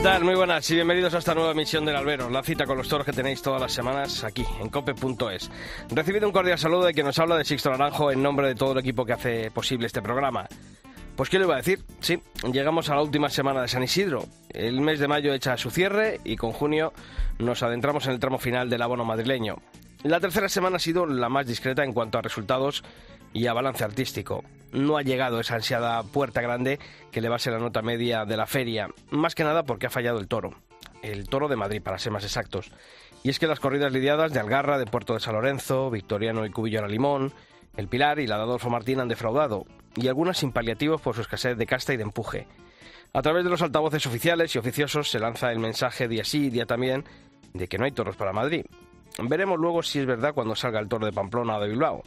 Muy buenas y bienvenidos a esta nueva emisión del Albero, la cita con los toros que tenéis todas las semanas aquí en cope.es. Recibido un cordial saludo de quien nos habla de Sixto Naranjo en nombre de todo el equipo que hace posible este programa. Pues qué le iba a decir, sí, llegamos a la última semana de San Isidro. El mes de mayo echa su cierre y con junio nos adentramos en el tramo final del abono madrileño. La tercera semana ha sido la más discreta en cuanto a resultados y a balance artístico. No ha llegado esa ansiada puerta grande que le va a ser la nota media de la feria, más que nada porque ha fallado el toro. El toro de Madrid, para ser más exactos. Y es que las corridas lidiadas de Algarra, de Puerto de San Lorenzo, Victoriano y Cubillo a Limón, el Pilar y la de Adolfo Martín han defraudado, y algunas sin paliativos por su escasez de casta y de empuje. A través de los altavoces oficiales y oficiosos se lanza el mensaje día sí y día también de que no hay toros para Madrid. Veremos luego si es verdad cuando salga el toro de Pamplona o de Bilbao.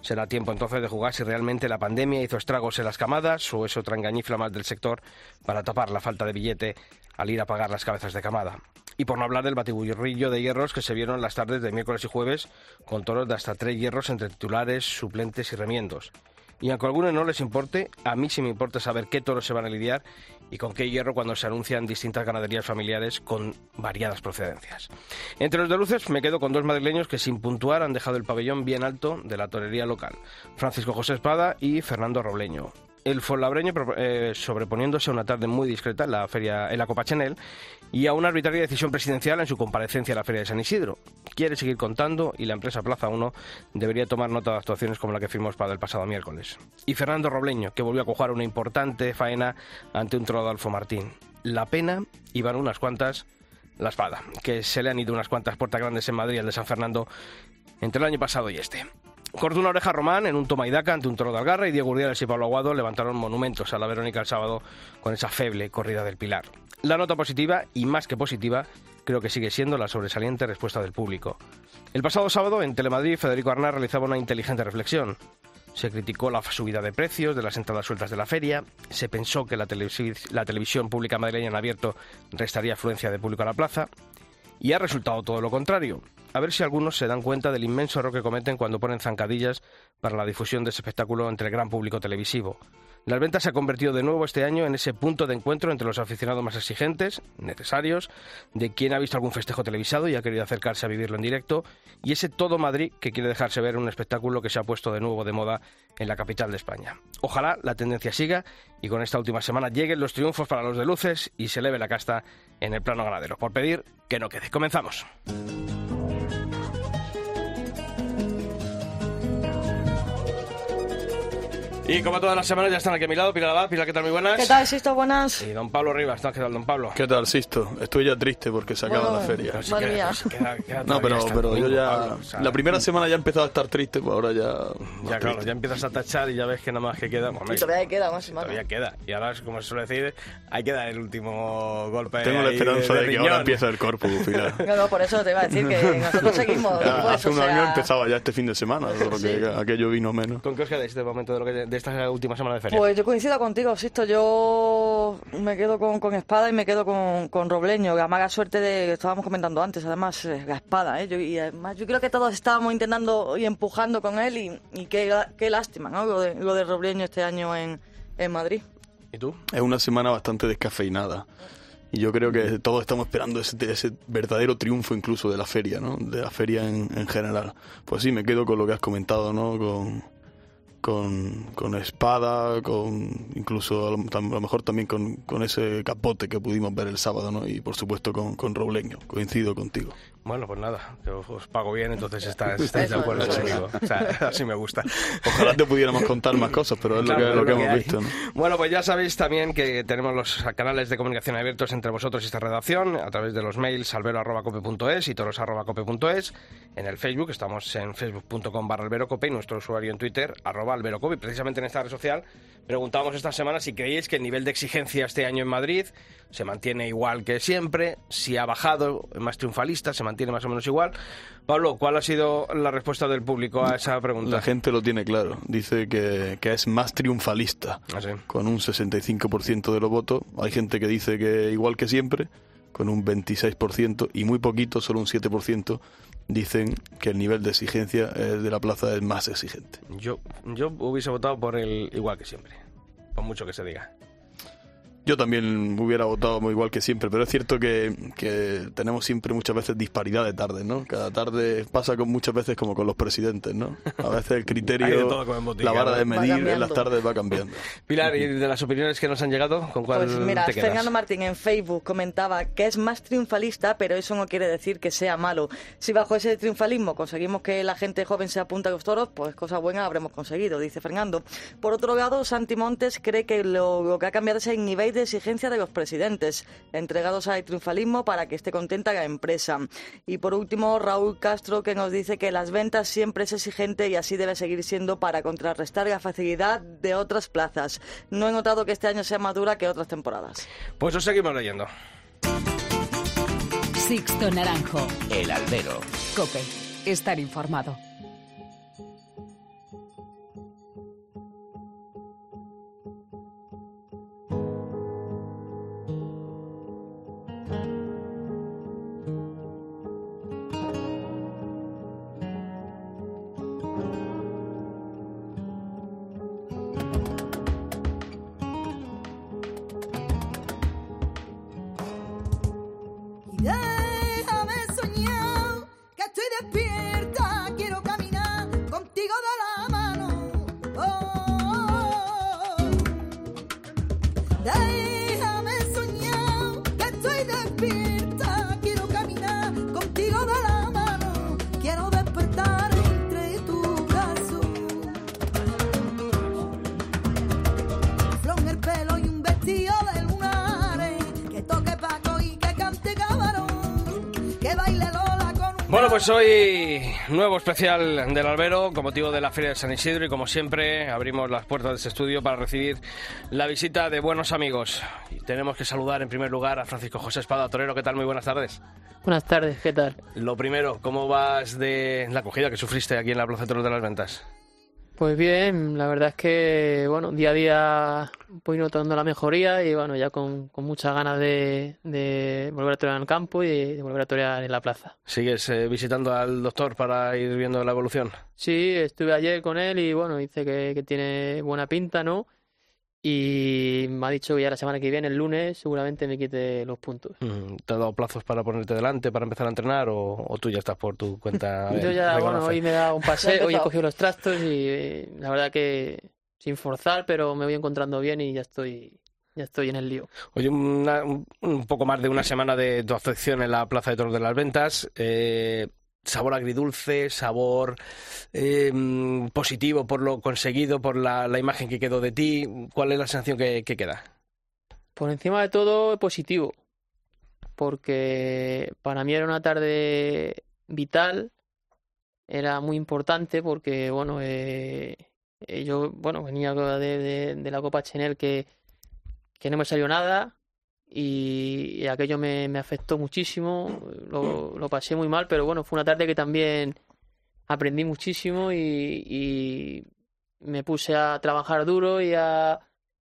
Será tiempo entonces de jugar si realmente la pandemia hizo estragos en las camadas o es otra engañifla más del sector para tapar la falta de billete al ir a pagar las cabezas de camada. Y por no hablar del batiburrillo de hierros que se vieron las tardes de miércoles y jueves con toros de hasta tres hierros entre titulares, suplentes y remiendos. Y aunque a algunos no les importe, a mí sí me importa saber qué toros se van a lidiar y con qué hierro cuando se anuncian distintas ganaderías familiares con variadas procedencias. Entre los de luces me quedo con dos madrileños que sin puntuar han dejado el pabellón bien alto de la torería local, Francisco José Espada y Fernando Robleño el Fonlabreño eh, sobreponiéndose a una tarde muy discreta en la feria en la Copa Chanel y a una arbitraria decisión presidencial en su comparecencia a la Feria de San Isidro. Quiere seguir contando y la empresa Plaza 1 debería tomar nota de actuaciones como la que firmos para el pasado miércoles. Y Fernando Robleño, que volvió a cojar una importante faena ante un toro de Alfo Martín. La pena, iban unas cuantas, la espada, que se le han ido unas cuantas puertas grandes en Madrid, el de San Fernando, entre el año pasado y este. Cortó una oreja Román en un toma y daca ante un toro de Algarra y Diego Urdiales y Pablo Aguado levantaron monumentos a la Verónica el sábado con esa feble corrida del Pilar. La nota positiva, y más que positiva, creo que sigue siendo la sobresaliente respuesta del público. El pasado sábado, en Telemadrid, Federico Arnaz realizaba una inteligente reflexión. Se criticó la subida de precios de las entradas sueltas de la feria, se pensó que la, la televisión pública madrileña en abierto restaría afluencia de público a la plaza, y ha resultado todo lo contrario. A ver si algunos se dan cuenta del inmenso error que cometen cuando ponen zancadillas para la difusión de ese espectáculo entre el gran público televisivo. Las ventas se ha convertido de nuevo este año en ese punto de encuentro entre los aficionados más exigentes, necesarios, de quien ha visto algún festejo televisado y ha querido acercarse a vivirlo en directo, y ese todo Madrid que quiere dejarse ver un espectáculo que se ha puesto de nuevo de moda en la capital de España. Ojalá la tendencia siga y con esta última semana lleguen los triunfos para los de luces y se eleve la casta en el plano ganadero. Por pedir que no quede. Comenzamos. Y como todas las semanas ya están aquí a mi lado, Pilar Abad. Pilar, ¿qué tal? Muy buenas. ¿Qué tal, Sisto? Buenas. Y don Pablo Rivas, ¿qué tal, don Pablo? ¿Qué tal, Sisto? Estoy ya triste porque se acaba Bueno, la feria. Pero si Madre queda- mía. si queda- queda No, pero, pero yo ya... Pablo, o sea, la primera semana ya he empezado a estar triste, pues ahora ya... Ya, claro, triste. ya empiezas a tachar y ya ves que nada más que queda. Hombre, Y todavía queda más semana. todavía queda. Y ahora, como se suele decir, hay que dar el último golpe. Tengo la esperanza de, que riñón. ahora empiece el corpus, Pilar. No, no, por eso te iba a decir que nosotros seguimos. Ya, después, Hace o un sea, año empezaba ya este fin de semana, que aquello vino menos. ¿Con qué os quedáis de momento de, lo que, de esta última semana de feria? Pues yo coincido contigo, Sisto. Yo me quedo con, con Espada y me quedo con, con Robleño. La suerte de que estábamos comentando antes, además, la Espada. ¿eh? Yo, y además yo creo que todos estábamos intentando y empujando con él y, y qué, qué lástima, ¿no? Lo de, lo de Robleño este año en, en Madrid. ¿Y tú? Es una semana bastante descafeinada. Y yo creo que todos estamos esperando ese, ese verdadero triunfo incluso de la feria, ¿no? De la feria en, en general. Pues sí, me quedo con lo que has comentado, ¿no? Con, con, con espada, con incluso a lo, mejor también con, con ese capote que pudimos ver el sábado, ¿no? Y por supuesto con, con Robleño. Coincido contigo. Bueno, pues nada, yo os pago bien, entonces estáis de acuerdo conmigo. O sea, así me gusta. Ojalá te pudiéramos contar más cosas, pero es lo Claro, que, es lo que lo que hemos hay. visto. ¿no? Bueno, pues ya sabéis también que tenemos los canales de comunicación abiertos entre vosotros y esta redacción a través de los mails albero.cope.es y toros.cope.es. En el Facebook estamos en facebook.com barra alberocope y nuestro usuario en Twitter arroba alberocope. Y precisamente en esta red social preguntábamos esta semana si creéis que el nivel de exigencia este año en Madrid se mantiene igual que siempre, si ha bajado, es más triunfalista, se mantiene más o menos igual. Pablo, ¿cuál ha sido la respuesta del público a esa pregunta? La gente lo tiene claro. Dice que, que es más triunfalista, Ah, sí. con un 65% de los votos. Hay gente que dice que igual que siempre, con un 26%, y muy poquito, solo un 7%, dicen que el nivel de exigencia eh, de la plaza es más exigente. Yo, yo hubiese votado por el igual que siempre, por mucho que se diga. Yo también hubiera votado muy igual que siempre, pero es cierto que, que tenemos siempre muchas veces disparidad de tardes, ¿no? Cada tarde pasa con muchas veces como con los presidentes, ¿no? A veces el criterio, botica, la vara de medir en las tardes va cambiando. Pilar, ¿y de las opiniones que nos han llegado, con cuál Pues mira, te quedas? Fernando Martín en Facebook comentaba que es más triunfalista, pero eso no quiere decir que sea malo. Si bajo ese triunfalismo conseguimos que la gente joven se apunte a los toros, pues cosa buena habremos conseguido, dice Fernando. Por otro lado, Santi Montes cree que lo, lo que ha cambiado es el nivel de exigencia de los presidentes, entregados al triunfalismo para que esté contenta la empresa. Y por último, Raúl Castro que nos dice que las ventas siempre es exigente y así debe seguir siendo para contrarrestar la facilidad de otras plazas. No he notado que este año sea más dura que otras temporadas. Pues os seguimos leyendo. Sixto Naranjo. El albero. Cope. Estar informado. Y pues hoy nuevo especial del Albero con motivo de la Feria de San Isidro y como siempre abrimos las puertas de este estudio para recibir la visita de buenos amigos. Y tenemos que saludar en primer lugar a Francisco José Espada Torero. ¿Qué tal? Muy buenas tardes. Buenas tardes, ¿qué tal? Lo primero, ¿cómo vas de la acogida que sufriste aquí en la Plaza de Toros de las Ventas? Pues bien, la verdad es que, bueno, día a día voy notando la mejoría y, bueno, ya con, con muchas ganas de, de volver a torear en el campo y de volver a torear en la plaza. ¿Sigues eh, visitando al doctor para ir viendo la evolución? Sí, estuve ayer con él y, bueno, dice que, que tiene buena pinta, ¿no? Y me ha dicho que ya la semana que viene, el lunes, seguramente me quite los puntos. Mm, ¿Te ha dado plazos para ponerte delante, para empezar a entrenar o, o tú ya estás por tu cuenta? Yo ya, bueno, hoy me he dado un paseo, hoy he cogido los trastos y eh, la verdad que sin forzar, pero me voy encontrando bien y ya estoy, ya estoy en el lío. Oye, una- un, un poco más de una semana de tu afección en la Plaza de Toros de las Ventas. eh, sabor agridulce, sabor eh, positivo por lo conseguido, por la, imagen que quedó de ti. ¿Cuál es la sensación que, que queda? Por encima de todo, positivo, porque para mí era una tarde vital, era muy importante porque, bueno, eh, eh, yo, bueno, venía de, de- de la Copa Chenel que, que no me salió nada y, aquello me, me afectó muchísimo, lo, lo pasé muy mal, pero bueno, fue una tarde que también aprendí muchísimo y, y me puse a trabajar duro y a,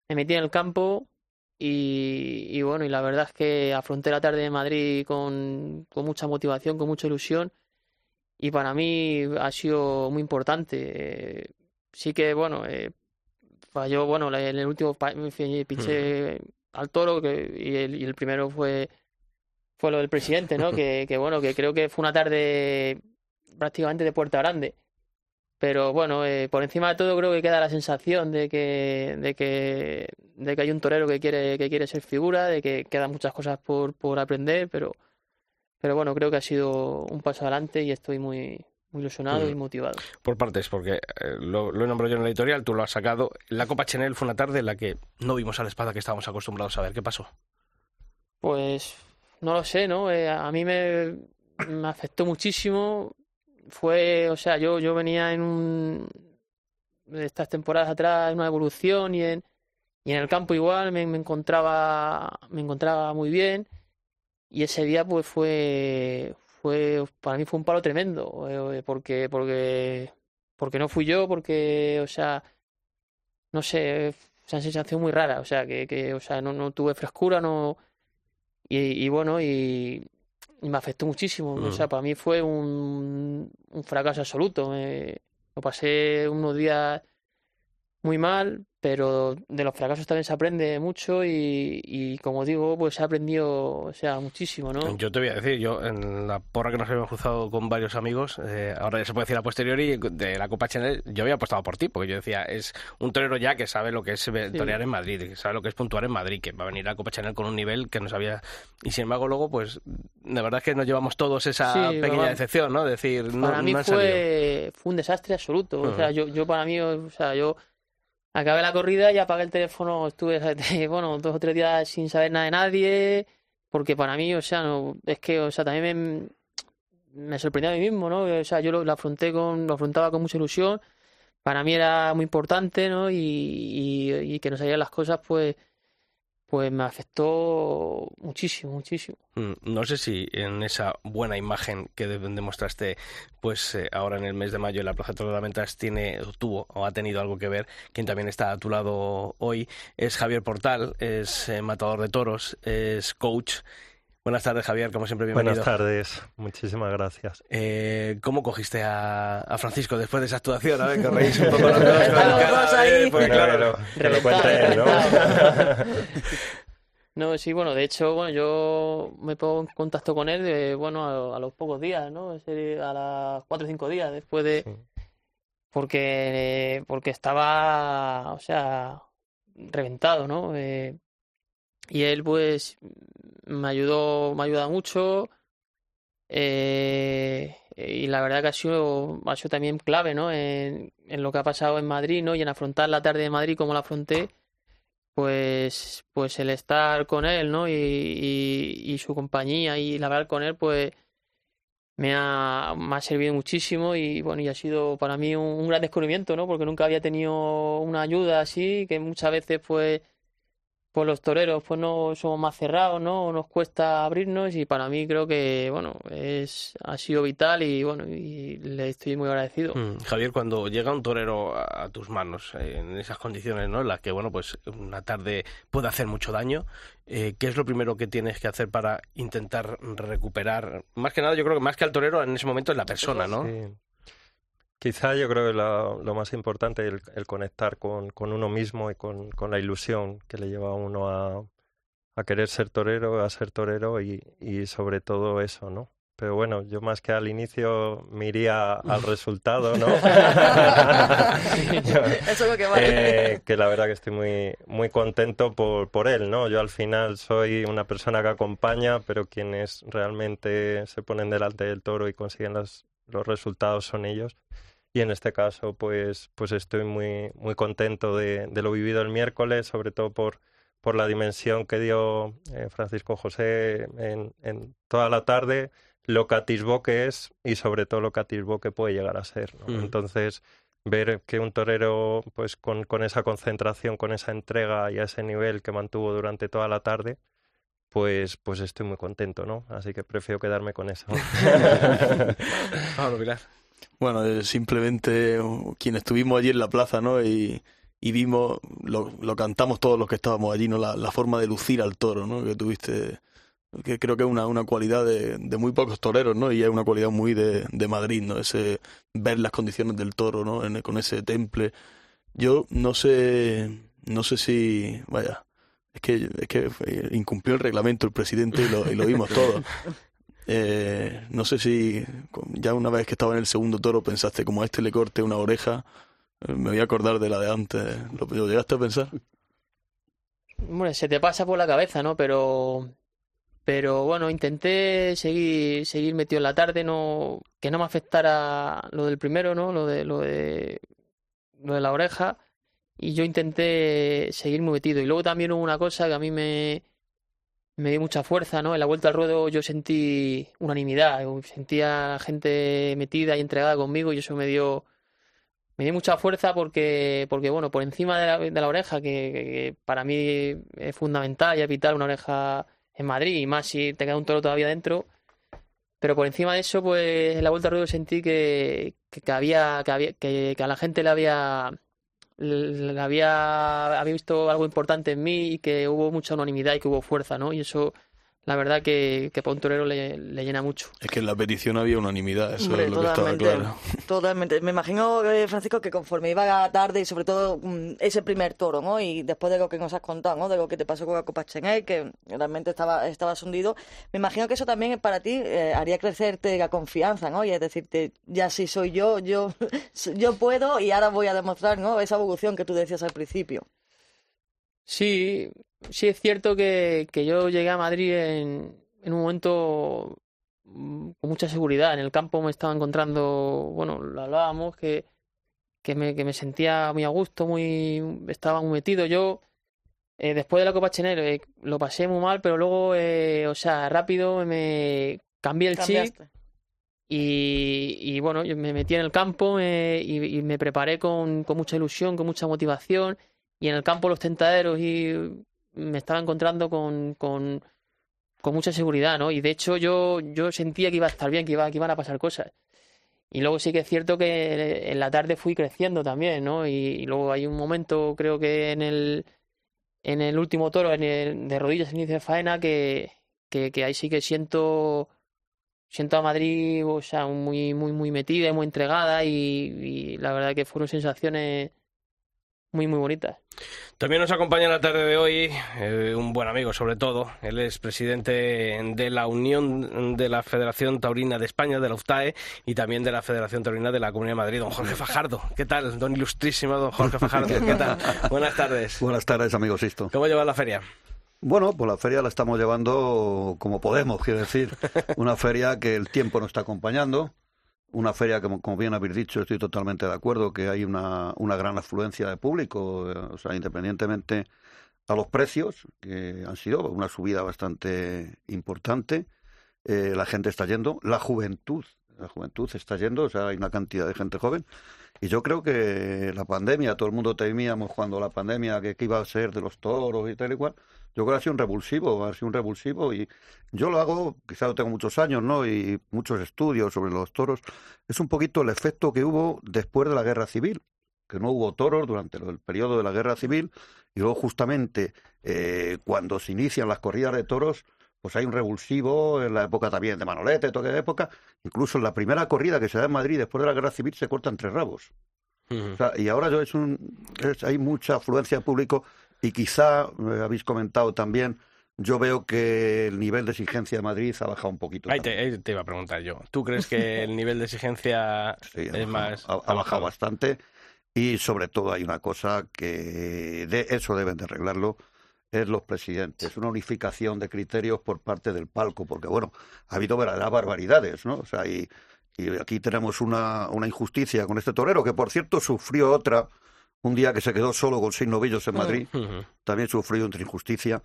me metí en el campo y, y bueno, y la verdad es que afronté la tarde de Madrid con, con mucha motivación, con mucha ilusión y para mí ha sido muy importante. Eh, sí que, bueno, eh, falló, bueno, en el último fi- pinché al toro que, y, el, y el primero fue, fue lo del presidente, ¿no? Que, que bueno, que creo que fue una tarde prácticamente de puerta grande. Pero bueno, eh, por encima de todo creo que queda la sensación de que, de que, de que hay un torero que quiere, que quiere ser figura, de que quedan muchas cosas por, por aprender, pero, pero bueno, creo que ha sido un paso adelante y estoy muy, muy ilusionado Mm. y motivado. Por partes, porque eh, lo, lo he nombrado yo en la editorial, tú lo has sacado. La Copa Chanel fue una tarde en la que no vimos a la espada que estábamos acostumbrados a ver. ¿Qué pasó? Pues no lo sé, ¿no? Eh, a mí me, me afectó muchísimo. Fue, o sea, yo, yo venía en un, de estas temporadas atrás en una evolución y en, y en el campo igual me, me encontraba, me encontraba muy bien. Y ese día pues fue, fue, para mí fue un palo tremendo, eh, porque, porque, porque no fui yo, porque, o sea, no sé, esa sensación muy rara, o sea, que, que o sea, no, no tuve frescura, no, y, y bueno, y, y me afectó muchísimo, o sea, Mm. para mí fue un, un fracaso absoluto, me, lo pasé unos días muy mal, pero de los fracasos también se aprende mucho y, y como digo, pues he aprendido, o sea, muchísimo, ¿no? Yo te voy a decir, yo en la porra que nos habíamos cruzado con varios amigos, eh, ahora ya se puede decir a posteriori, de la Copa Chanel, yo había apostado por ti, porque yo decía, es un torero ya que sabe lo que es Sí. torear en Madrid, que sabe lo que es puntuar en Madrid, que va a venir a la Copa Chanel con un nivel que no sabía. Y sin embargo, luego, pues, la verdad es que nos llevamos todos esa Sí, pequeña decepción, ¿no? Decir, no, Para mí no han salido. fue, fue un desastre absoluto. O sea, yo, yo para mí, o sea, yo acabé la corrida y apagué el teléfono, estuve, bueno, dos o tres días sin saber nada de nadie, porque para mí, o sea, no, es que, o sea, también me, me sorprendió a mí mismo, ¿no? O sea, yo lo, lo afronté con, lo afrontaba con mucha ilusión. Para mí era muy importante, ¿no? Y, y, y que no salieran las cosas, pues, pues me afectó muchísimo, muchísimo. Mm, No sé si en esa buena imagen que de- demostraste, pues eh, ahora en el mes de mayo en la Plaza de Ventas tiene, tuvo o ha tenido algo que ver. Quien también está a tu lado hoy es Javier Portal, es eh, matador de toros, es coach. Buenas tardes, Javier, como siempre, bienvenido. Buenas tardes, muchísimas gracias. Eh, ¿Cómo cogiste a, a Francisco después de esa actuación? A ver, que os reís un poco los dos. Ahí. porque Bueno, claro, que lo- que lo cuente él, ¿no? No, sí, bueno, de hecho, bueno, yo me pongo en contacto con él, eh, bueno, a, a los pocos días, ¿no? A las cuatro o cinco días después de, Sí. porque, porque estaba, o sea, reventado, ¿no? Eh, y él, pues, me ayudó, me ha ayudado mucho, eh, y la verdad que ha sido, ha sido también clave, ¿no? En, en lo que ha pasado en Madrid, ¿no? Y en afrontar la tarde de Madrid como la afronté pues, pues el estar con él, ¿no? Y, y, y su compañía y el hablar con él, pues me ha, me ha servido muchísimo y bueno, y ha sido para mí un, un gran descubrimiento, ¿no? Porque nunca había tenido una ayuda así, que muchas veces pues, pues los toreros pues no somos más cerrados, ¿no? Nos cuesta abrirnos y para mí creo que, bueno, es, ha sido vital y bueno, y le estoy muy agradecido. Mm, Javier, cuando llega un torero a, a tus manos eh, en esas condiciones, ¿no? En las que, bueno, pues una tarde puede hacer mucho daño, eh, ¿qué es lo primero que tienes que hacer para intentar recuperar? Más que nada, yo creo que más que al torero en ese momento es la persona, ¿no? Sí. Quizá yo creo que la- lo más importante es el, el conectar con, con uno mismo y con, con la ilusión que le lleva a uno a, a querer ser torero, a ser torero y, y sobre todo eso, ¿no? Pero bueno, yo más que al inicio me iría al resultado, ¿no? Eso es lo que vale. Eh, que la verdad que estoy muy, muy contento por, por él, ¿no? Yo al final soy una persona que acompaña, pero quienes realmente se ponen delante del toro y consiguen las- los resultados son ellos. Y en este caso, pues, pues estoy muy, muy contento de, de lo vivido el miércoles, sobre todo por, por la dimensión que dio eh, Francisco José en, en toda la tarde, lo que atisbó que es y sobre todo lo que atisbó que puede llegar a ser, ¿no? Mm. Entonces, ver que un torero, pues con, con esa concentración, con esa entrega y a ese nivel que mantuvo durante toda la tarde, pues, pues estoy muy contento, ¿no? Así que prefiero quedarme con eso. Pablo Pilar. Bueno, eh, simplemente uh, quienes estuvimos allí en la plaza, ¿no? Y, y vimos, lo, lo cantamos todos los que estábamos allí, ¿no? La, la forma de lucir al toro, ¿no? Que tuviste, que creo que es una, una cualidad de, de muy pocos toreros, ¿no? Y es una cualidad muy de, de Madrid, ¿no? Ese ver las condiciones del toro, ¿no? En- con ese temple. Yo no sé, no sé si, vaya, es que, es que incumplió el reglamento el presidente y lo, y lo vimos todos. Eh, no sé si ya una vez que estaba en el segundo toro pensaste como a este le corte una oreja, eh, me voy a acordar de la de antes. ¿Lo, lo llegaste a pensar? Hombre, se te pasa por la cabeza, ¿no? Pero, Pero bueno, intenté seguir, seguir metido en la tarde, no, que no me afectara lo del primero, ¿no? Lo de, lo de, lo de la oreja. Y yo intenté seguir muy metido. Y luego también hubo una cosa que a mí me, me dio mucha fuerza, ¿no? En la vuelta al ruedo yo sentí unanimidad, sentía gente metida y entregada conmigo y eso me dio, me dio mucha fuerza porque, porque bueno, por encima de la, de la oreja, que, que para mí es fundamental y es vital una oreja en Madrid, y más si te un toro todavía dentro, pero por encima de eso, pues en la vuelta al ruedo sentí que, que, que había, que había, que, que a la gente le había, había, había visto algo importante en mí y que hubo mucha unanimidad y que hubo fuerza, ¿no? Y eso, la verdad que, que para un torero le, le llena mucho. Es que en la petición había unanimidad, eso Hombre, es lo que estaba totalmente, claro. Totalmente. Me imagino, eh, Francisco, que conforme iba tarde y sobre todo mm, ese primer toro, ¿no? Y después de lo que nos has contado, ¿no? De lo que te pasó con la Copa Cheney, que realmente estaba, estabas hundido, me imagino que eso también para ti eh, haría crecerte la confianza, ¿no? Y es decirte, ya sí soy yo, yo, yo puedo y ahora voy a demostrar, ¿no? Esa evolución que tú decías al principio. Sí, sí es cierto que, que yo llegué a Madrid en, en un momento mm, con mucha seguridad. En el campo me estaba encontrando, bueno, lo hablábamos, que, que me, que me sentía muy a gusto, muy, estaba muy metido. Yo, eh, después de la Copa Chenel, eh, lo pasé muy mal, pero luego, eh, o sea, rápido me cambié el chip Cambiaste. y, y bueno, yo me metí en el campo me- y, y me preparé con, con mucha ilusión, con mucha motivación. Y en el campo los tentaderos y me estaba encontrando con, con, con mucha seguridad, ¿no? Y de hecho yo, yo sentía que iba a estar bien, que iba, que iban a pasar cosas. Y luego sí que es cierto que en la tarde fui creciendo también, ¿no? Y, luego hay un momento, creo que en el, en el último toro, en el, de rodillas, en inicio de faena, que, que, ahí sí que siento siento a Madrid, o sea, muy, muy, muy metida muy entregada y la verdad que fueron sensaciones muy, muy bonitas. También nos acompaña en la tarde de hoy eh, un buen amigo, sobre todo. Él es presidente de la Unión de la Federación Taurina de España, de la UFTAE, y también de la Federación Taurina de la Comunidad de Madrid, don Jorge Fajardo. ¿Qué tal, don ilustrísimo don Jorge Fajardo? ¿Qué tal? Buenas tardes. Buenas tardes, amigo Sisto. ¿Cómo lleva la feria? Bueno, pues la feria la estamos llevando como podemos, quiero decir. Una feria que el tiempo nos está acompañando. Una feria como, como bien habéis dicho, estoy totalmente de acuerdo, que hay una, una gran afluencia de público, eh, o sea, independientemente a los precios, que han sido una subida bastante importante. Eh, la gente está yendo, la juventud, la juventud está yendo, o sea, hay una cantidad de gente joven. Y yo creo que la pandemia, todo el mundo temíamos cuando la pandemia que, que iba a ser de los toros y tal y cual. Yo creo que ha sido un revulsivo, ha sido un revulsivo y yo lo hago, quizá lo tengo muchos años, ¿no? Y muchos estudios sobre los toros. Es un poquito el efecto que hubo después de la guerra civil, que no hubo toros durante el periodo de la guerra civil y luego justamente eh, cuando se inician las corridas de toros, pues hay un revulsivo en la época también de Manolete, toda aquella época. Incluso en la primera corrida que se da en Madrid después de la guerra civil se cortan tres rabos. O sea, y ahora yo es un, es- hay mucha afluencia de público y quizá, eh, habéis comentado también, yo veo que el nivel de exigencia de Madrid ha bajado un poquito. Ahí te, ahí te iba a preguntar yo. ¿Tú crees que el nivel de exigencia Sí, ha es bajado, más... ha, ha bajado bastante y sobre todo hay una cosa que de eso deben de arreglarlo es los presidentes, una unificación de criterios por parte del palco, porque bueno, ha habido verdaderas barbaridades, ¿no? O sea, y, y aquí tenemos una, una injusticia con este torero, que por cierto sufrió otra un día que se quedó solo con seis novillos en Madrid, también sufrió otra injusticia.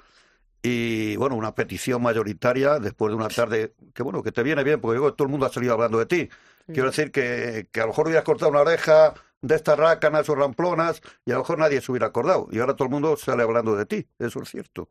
Y bueno, una petición mayoritaria después de una tarde que bueno, que te viene bien, porque luego todo el mundo ha salido hablando de ti. Quiero decir que, que a lo mejor hubieras cortado una oreja de estas rácanas o ramplonas y a lo mejor nadie se hubiera acordado. Y ahora todo el mundo sale hablando de ti, eso es cierto.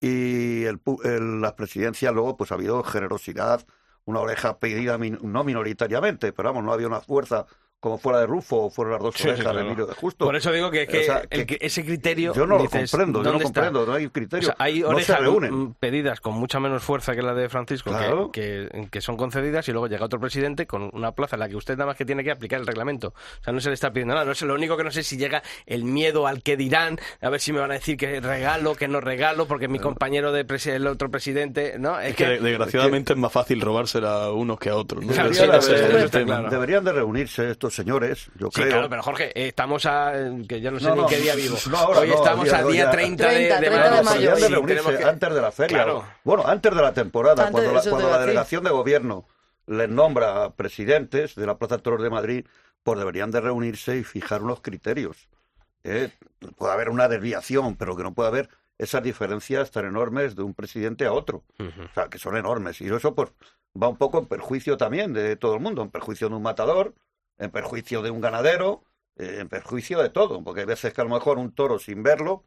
Y el, el- las presidencias luego pues ha habido generosidad, una oreja pedida min- no minoritariamente, pero vamos, no había una fuerza como fuera de Rufo o fuera las dos Sí, sí, orejas de. Emilio de Justo. Por eso digo que, que O sea, el que- que- ese criterio... yo no lo comprendo, yo no comprendo, no hay O criterio. sea, hay no se orejas reúnen. mm, pedidas con mucha menos fuerza que la de Francisco, que- Claro. que, que son concedidas, y luego llega otro presidente con una plaza en la que usted nada más que tiene que aplicar el reglamento. O sea, no se le está pidiendo nada. No sé, lo único que no sé es si llega el miedo al que dirán, a ver si me van a decir que regalo, que no regalo, porque mi compañero de presi- el otro presidente, ¿no? Es Es que que... desgraciadamente es más fácil robársela a unos que a otros. es. Deberían de reunirse estos estos señores, yo Sí, creo. claro, pero Jorge, eh, estamos a. que ya no sé No, ni no, qué día vivo. no, ahora Hoy no, estamos día a hoy día ya. 30 de, 30, de 30 de mayo. mayo. Deberían de Sí, reunirse tenemos que- antes de la feria. Claro. Bueno, antes de la temporada, Antes, cuando la, eso te cuando iba a la decir. delegación de gobierno les nombra presidentes de la Plaza de Toros de Madrid, pues deberían de reunirse y fijar unos criterios. ¿eh? Puede haber una desviación, pero que no puede haber esas diferencias tan enormes de un presidente a otro. O sea, que son enormes. Y eso pues va un poco en perjuicio también de todo el mundo, en perjuicio de un matador, en perjuicio de un ganadero, eh, en perjuicio de todo, porque hay veces que a lo mejor un toro sin verlo,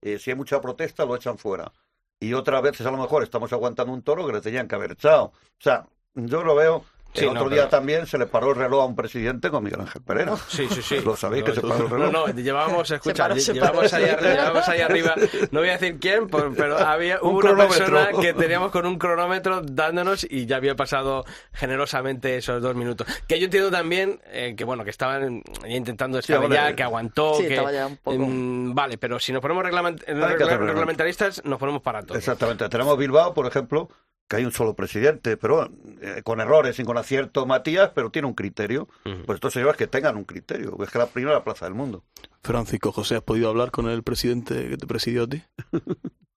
eh, si hay mucha protesta lo echan fuera. Y otras veces a lo mejor estamos aguantando un toro que le tenían que haber echado. O sea, yo lo veo. Sí, el no, otro pero- día también se le paró el reloj a un presidente con Miguel Ángel Pereira. Sí, sí, sí. Lo sabéis que se No, paró el reloj. No, no, llevábamos, escucha, paró, lle- se llevamos, paró, ahí se arriba, paró. llevamos ahí arriba, no voy a decir quién, pero había Un hubo una cronómetro. persona que teníamos con un cronómetro dándonos y ya había pasado generosamente esos dos minutos. Que yo entiendo también eh, que, bueno, que estaban intentando Sí, hombre. descabellar, que aguantó, Sí, que... estaba ya un poco- mm, vale, pero si nos ponemos reglament- reglamentaristas, nos ponemos para todo. Exactamente. Tenemos Bilbao, por ejemplo, que hay un solo presidente, pero eh, con errores y con acierto Matías, pero tiene un criterio. Ujú. Pues estos señores que tengan un criterio, porque es que la primera plaza del mundo. Francisco José, ¿has podido hablar con el presidente que te presidió a ti?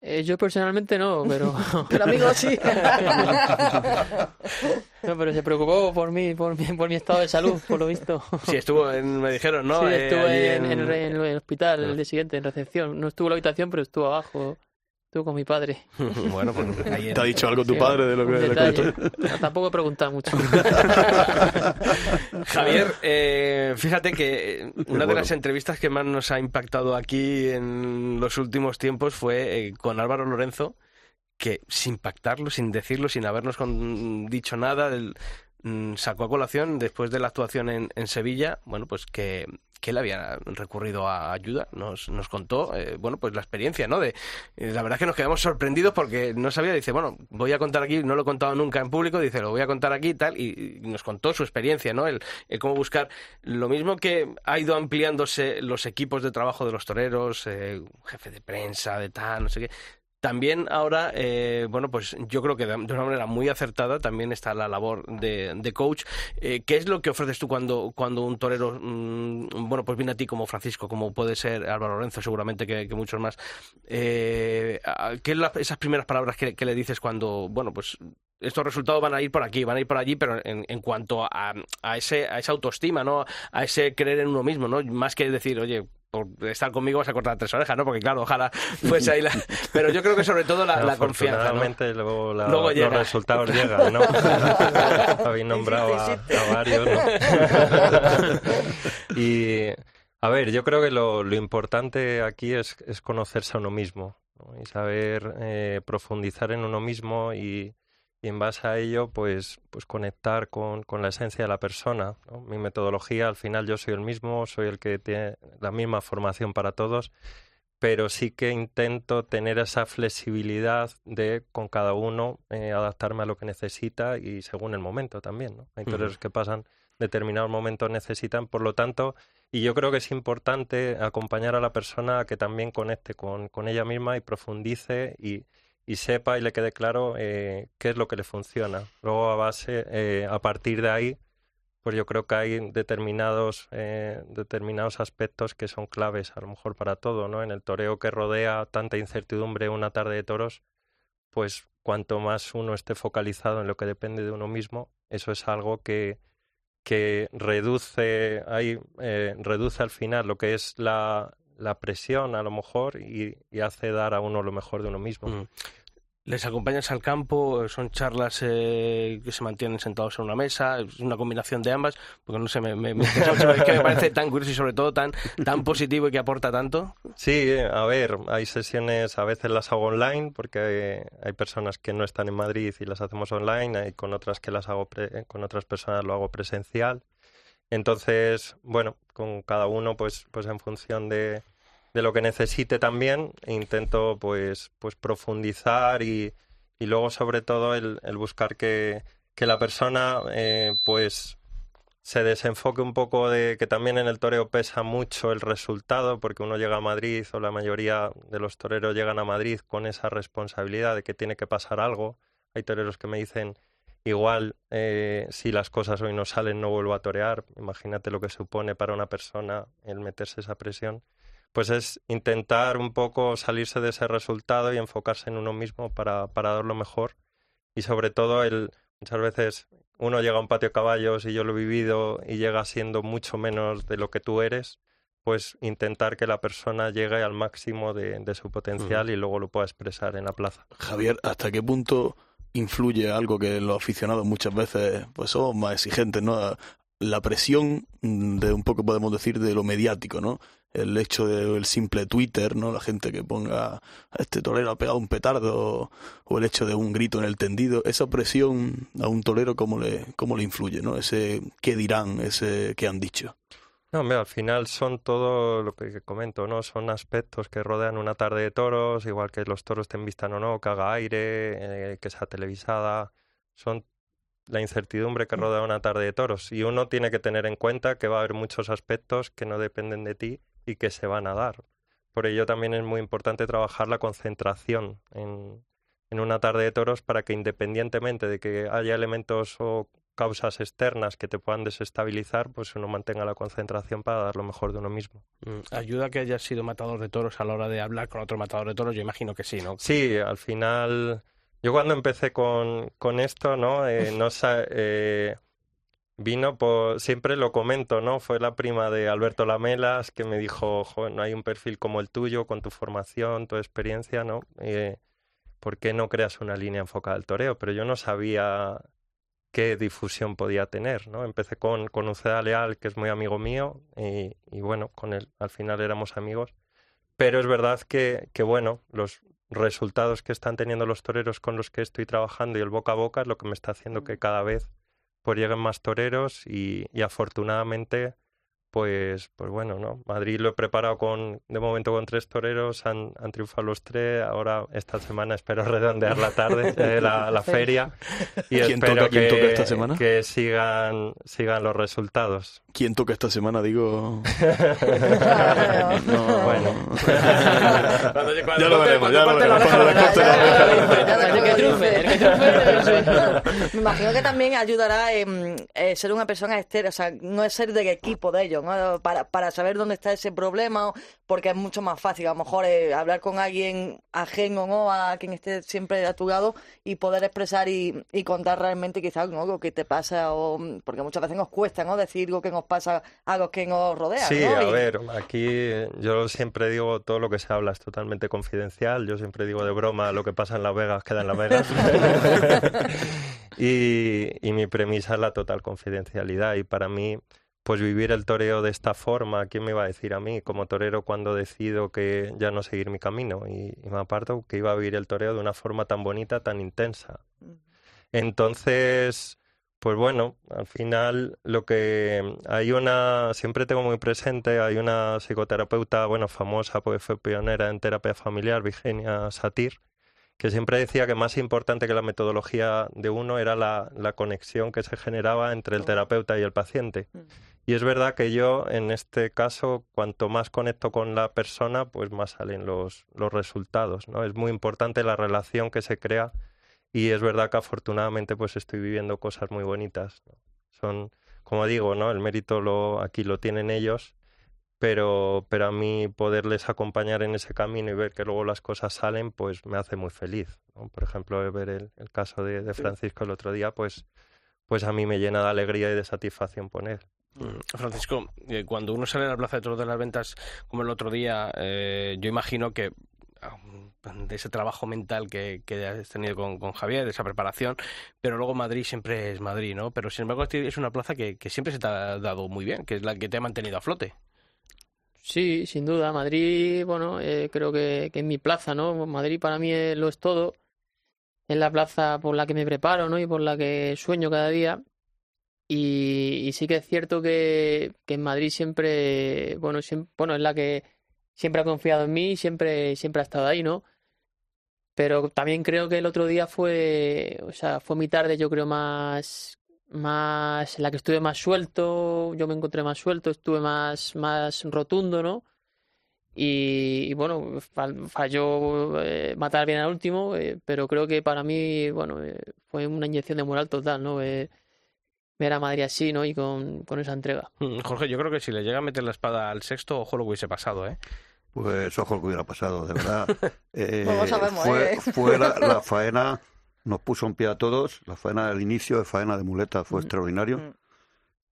Eh, yo personalmente no, pero, Pero amigo, sí. no, pero se preocupó por mí, por mi, por mi estado de salud, por lo visto. Sí, estuvo, en, me dijeron, ¿no? sí, Eh, estuve allí en, en- en- en el hospital el día siguiente, en recepción. No estuvo en la habitación, pero estuvo abajo. Estuvo con mi padre. bueno, pues ¿Te ha dicho algo tu padre de lo que le tampoco he preguntado mucho. Javier, eh, fíjate que una de bueno. las entrevistas que más nos ha impactado aquí en los últimos tiempos fue eh, con Álvaro Lorenzo, que sin pactarlo, sin decirlo, sin habernos con- dicho nada, el- mm, sacó a colación después de la actuación en, en Sevilla, bueno, pues que, que él había recurrido a ayuda, nos, nos contó, eh, bueno, pues la experiencia, ¿no? De, eh, la verdad es que nos quedamos sorprendidos porque no sabía, dice, bueno, voy a contar aquí, no lo he contado nunca en público, dice, lo voy a contar aquí y tal, y, nos contó su experiencia, ¿no? El, el cómo buscar, lo mismo que ha ido ampliándose los equipos de trabajo de los toreros, eh, jefe de prensa, de tal, no sé qué, también ahora, eh, bueno, pues yo creo que de una manera muy acertada también está la labor de, de coach. Eh, ¿Qué es lo que ofreces tú cuando, cuando un torero, mm, bueno, pues viene a ti como Francisco, como puede ser Álvaro Lorenzo, seguramente que, muchos más? Eh, ¿Qué la- esas primeras palabras que, que le dices cuando, bueno, pues estos resultados van a ir por aquí, van a ir por allí, pero en, en cuanto a, a, ese, a esa autoestima, ¿no? A ese creer en uno mismo, ¿no? Más que decir, oye, por estar conmigo vas a cortar tres orejas, ¿no? Porque claro, ojalá fuese ahí la... Pero yo creo que sobre todo la, la confianza, ¿no? Luego, la- Luego los resultados llegan, ¿no? Habéis nombrado a, a varios, ¿no? y, a ver, yo creo que lo, lo importante aquí es, es conocerse a uno mismo ¿no? y saber eh, profundizar en uno mismo y, y en base a ello, pues, pues conectar con, con la esencia de la persona. ¿no? Mi metodología, al final yo soy el mismo, soy el que tiene la misma formación para todos, pero sí que intento tener esa flexibilidad de con cada uno eh, adaptarme a lo que necesita y según el momento también. ¿no? Hay Ujú. toreros que pasan determinados momentos necesitan, por lo tanto, y yo creo que es importante acompañar a la persona a que también conecte con, con ella misma y profundice y, y sepa y le quede claro eh, qué es lo que le funciona. Luego a base, eh, a partir de ahí, pues yo creo que hay determinados, eh, determinados aspectos que son claves a lo mejor para todo, ¿no? En el toreo que rodea tanta incertidumbre una tarde de toros, pues cuanto más uno esté focalizado en lo que depende de uno mismo, eso es algo que, que reduce, ahí, eh, reduce al final lo que es la, la presión a lo mejor y, hace dar a uno lo mejor de uno mismo. Mm. Les acompañas al campo, son charlas eh, que se mantienen sentados en una mesa, es una combinación de ambas, porque no sé, me, me, me parece tan curioso y sobre todo tan, tan positivo y que aporta tanto. Sí, a ver, hay sesiones, a veces las hago online, porque hay personas que no están en Madrid y las hacemos online, hay con otras que las hago, pre- con otras personas lo hago presencial. Entonces, bueno, con cada uno, pues, pues en función de, de lo que necesite también, intento pues, pues profundizar y, y luego sobre todo el, el buscar que, que la persona eh, pues se desenfoque un poco de que también en el toreo pesa mucho el resultado, porque uno llega a Madrid o la mayoría de los toreros llegan a Madrid con esa responsabilidad de que tiene que pasar algo. Hay toreros que me dicen igual eh, si las cosas hoy no salen no vuelvo a torear, imagínate lo que supone para una persona el meterse esa presión, pues es intentar un poco salirse de ese resultado y enfocarse en uno mismo para, para dar lo mejor y sobre todo el muchas veces uno llega a un patio de caballos y yo lo he vivido y llega siendo mucho menos de lo que tú eres pues intentar que la persona llegue al máximo de, de su potencial y luego lo pueda expresar en la plaza. Javier, ¿hasta qué punto influye algo que los aficionados muchas veces pues somos más exigentes, ¿no? La presión de un poco podemos decir de lo mediático, ¿no? El hecho del simple Twitter, ¿no? La gente que ponga este torero ha pegado un petardo o el hecho de un grito en el tendido, esa presión a un torero cómo le cómo le influye, ¿no? Ese qué dirán, ese qué han dicho. No, al final son todo lo que comento, ¿no? Son aspectos que rodean una tarde de toros, igual que los toros estén vistan o no, que haga aire, eh, que sea televisada. Son la incertidumbre que rodea una tarde de toros. Y uno tiene que tener en cuenta que va a haber muchos aspectos que no dependen de ti y que se van a dar. Por ello también es muy importante trabajar la concentración en, en una tarde de toros para que independientemente de que haya elementos o causas externas que te puedan desestabilizar, pues uno mantenga la concentración para dar lo mejor de uno mismo. Mm, ¿Ayuda que hayas sido matador de toros a la hora de hablar con otro matador de toros? Yo imagino que sí, ¿no? Sí, al final, yo cuando empecé con, con esto, ¿no? Eh, no eh, vino por, siempre lo comento, ¿no? Fue la prima de Alberto Lamelas que me dijo, "Jo, no hay un perfil como el tuyo, con tu formación, tu experiencia, ¿no? Eh, ¿Por qué no creas una línea enfocada al toreo? Pero yo no sabía qué difusión podía tener, ¿no? Empecé con, con Uceda Leal, que es muy amigo mío, y, y bueno, con él al final éramos amigos. Pero es verdad que, que, bueno, los resultados que están teniendo los toreros con los que estoy trabajando y el boca a boca es lo que me está haciendo que cada vez pues lleguen más toreros y, y afortunadamente pues pues bueno no Madrid lo he preparado con de momento con tres toreros han, han triunfado los tres ahora esta semana espero redondear la tarde eh, la, la feria y ¿Quién espero toca- quién que, toca esta semana? que sigan sigan los resultados ¿Quién toca esta semana? Digo. No, bueno. Ya lo veremos, ya lo veremos. Me imagino que también ayudará en eh, ser una persona estéril, o sea, no es ser del equipo de ellos, ¿no? Para, para saber dónde está ese problema, porque es mucho más fácil, a lo mejor, eh, hablar con alguien ajeno, ¿no? A quien esté siempre a tu lado y poder expresar y, y contar realmente quizás ¿no? lo que te pasa, o porque muchas veces nos cuesta, ¿no? Decir lo que nos pasa a los que nos rodean, Sí, ¿no? a Y- ver, aquí yo siempre digo todo lo que se habla es totalmente confidencial. Yo siempre digo de broma lo que pasa en Las Vegas queda en Las Vegas. y, y mi premisa es la total confidencialidad. Y para mí, pues vivir el toreo de esta forma, ¿quién me iba a decir a mí como torero cuando decido que ya no seguir mi camino? Y, y me aparto que iba a vivir el toreo de una forma tan bonita, tan intensa. Entonces, pues bueno, al final lo que hay una, siempre tengo muy presente, hay una psicoterapeuta, bueno, famosa porque fue pionera en terapia familiar, Virginia Satir, que siempre decía que más importante que la metodología de uno era la, la conexión que se generaba entre el terapeuta y el paciente. Y es verdad que yo, en este caso, cuanto más conecto con la persona, pues más salen los, los resultados, ¿no? Es muy importante la relación que se crea y es verdad que afortunadamente pues estoy viviendo cosas muy bonitas. ¿no? Son, como digo, ¿no? El mérito lo, aquí lo tienen ellos, pero, pero a mí poderles acompañar en ese camino y ver que luego las cosas salen, pues me hace muy feliz. ¿no? Por ejemplo, ver el, el caso de, de Francisco el otro día, pues, pues a mí me llena de alegría y de satisfacción poner. Mm, Francisco, eh, cuando uno sale a la Plaza de Toros de las Ventas, como el otro día, eh, yo imagino que ah, de ese trabajo mental que, que has tenido con, con Javier, de esa preparación, pero luego Madrid siempre es Madrid, ¿no? Pero sin embargo es una plaza que, que siempre se te ha dado muy bien, que es la que te ha mantenido a flote. Sí, sin duda. Madrid, bueno, eh, creo que, que es mi plaza, ¿no? Madrid para mí es- lo es todo. Es la plaza por la que me preparo, ¿no? Y por la que sueño cada día. Y, sí que es cierto que, que en Madrid siempre, bueno, siem- bueno, es la que siempre ha confiado en mí, siempre, siempre ha estado ahí, ¿no? Pero también creo que el otro día fue, o sea, fue mi tarde, yo creo, más, más, en la que estuve más suelto, yo me encontré más suelto, estuve más, más rotundo, ¿no? y, y bueno, fal- falló eh, matar bien al último, eh, pero creo que para mí, bueno, eh, fue una inyección de moral total, ¿no? Eh, ver a Madrid así, ¿no? Y con, con esa entrega. Mm, Jorge, yo creo que si le llega a meter la espada al sexto, ojo lo que hubiese pasado, ¿eh? Pues ojo lo que hubiera pasado, de verdad. Eh, Pues no sabemos, fue ¿eh? fue la, la faena, nos puso en pie a todos. La faena del inicio de faena de muleta fue extraordinario. Mm.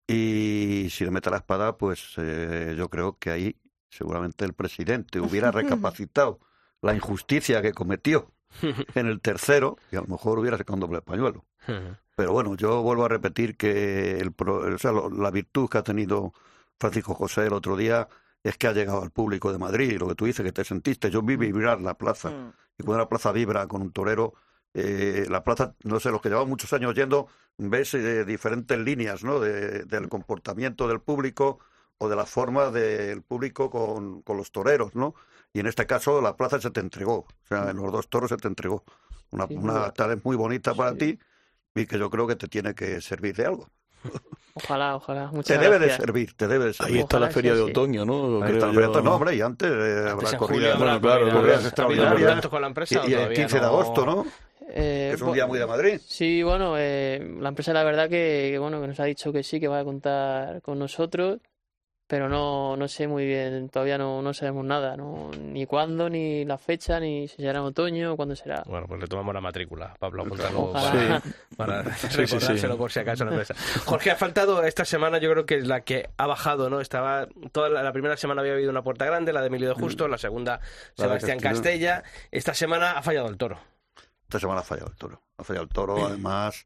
Y si le mete la espada, pues eh, yo creo que ahí seguramente el presidente hubiera recapacitado la injusticia que cometió en el tercero y a lo mejor hubiera sacado un doble pañuelo. Pero bueno, yo vuelvo a repetir que el, pro- o sea, lo- la virtud que ha tenido Francisco José el otro día es que ha llegado al público de Madrid. Lo que tú dices, que te sentiste, yo vi vibrar la plaza. Mm. Y cuando la plaza vibra con un torero, eh, la plaza, no sé, los que llevamos muchos años yendo, ves eh, diferentes líneas, ¿no? De- del comportamiento del público o de la forma del público con, con los toreros, ¿no? Y en este caso la plaza se te entregó, o sea, en los dos toros se te entregó. Una, Sin una tarde muy bonita para Sí. ti y que yo creo que te tiene que servir de algo. Ojalá, ojalá. Te Muchas debe de servir, te debe de servir. Ahí está la feria de otoño, ¿no? Ahí Creo está yo. ¿no? No, hombre, y antes eh, Antes habrá bueno, claro, corrida. corridas ¿Ha habido extraordinarias. contactos con la empresa o Y, y el todavía 15 de agosto, ¿no? Eh, es un día muy de Madrid. Sí, bueno, eh, la empresa la verdad que, que, bueno que nos ha dicho que sí, que va a contar con nosotros, pero no, no sé muy bien, todavía no, no sabemos nada, ¿no? Ni cuándo, ni la fecha, ni si será en otoño o cuándo será. Bueno, pues le tomamos la matrícula, Pablo, para, para Sí, sí. recordárselo por si acaso a la empresa. Jorge, ha faltado esta semana, yo creo que es la que ha bajado, ¿no? Estaba toda la, la primera semana había habido una puerta grande, la de Emilio de Justo, la segunda Sebastián Castilla. Castella. Esta semana ha fallado el toro. Esta semana ha fallado el toro. Ha fallado el toro, además.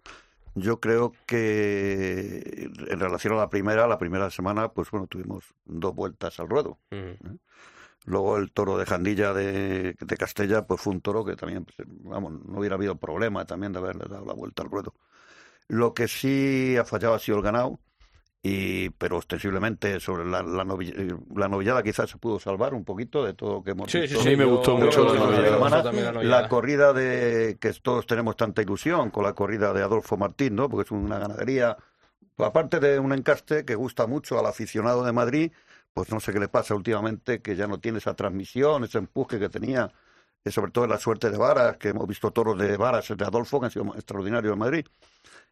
Yo creo que en relación a la primera, la primera semana, pues bueno, tuvimos dos vueltas al ruedo. Mm. Luego el toro de Jandilla de, de Castella, pues fue un toro que también, pues, vamos, no hubiera habido problema también de haberle dado la vuelta al ruedo. Lo que sí ha fallado ha sido el ganado, y, pero ostensiblemente sobre la, la, novi- la novillada quizás se pudo salvar un poquito de todo lo que hemos Sí, sí, visto. sí. Me gustó mucho la novillada. la corrida de que todos tenemos tanta ilusión con la corrida de Adolfo Martín, ¿no? Porque es una ganadería, aparte de un encaste que gusta mucho al aficionado de Madrid, pues no sé qué le pasa últimamente, que ya no tiene esa transmisión, ese empuje que tenía, eh, sobre todo en la suerte de Varas, que hemos visto toros de Varas de Adolfo, que han sido extraordinarios en Madrid.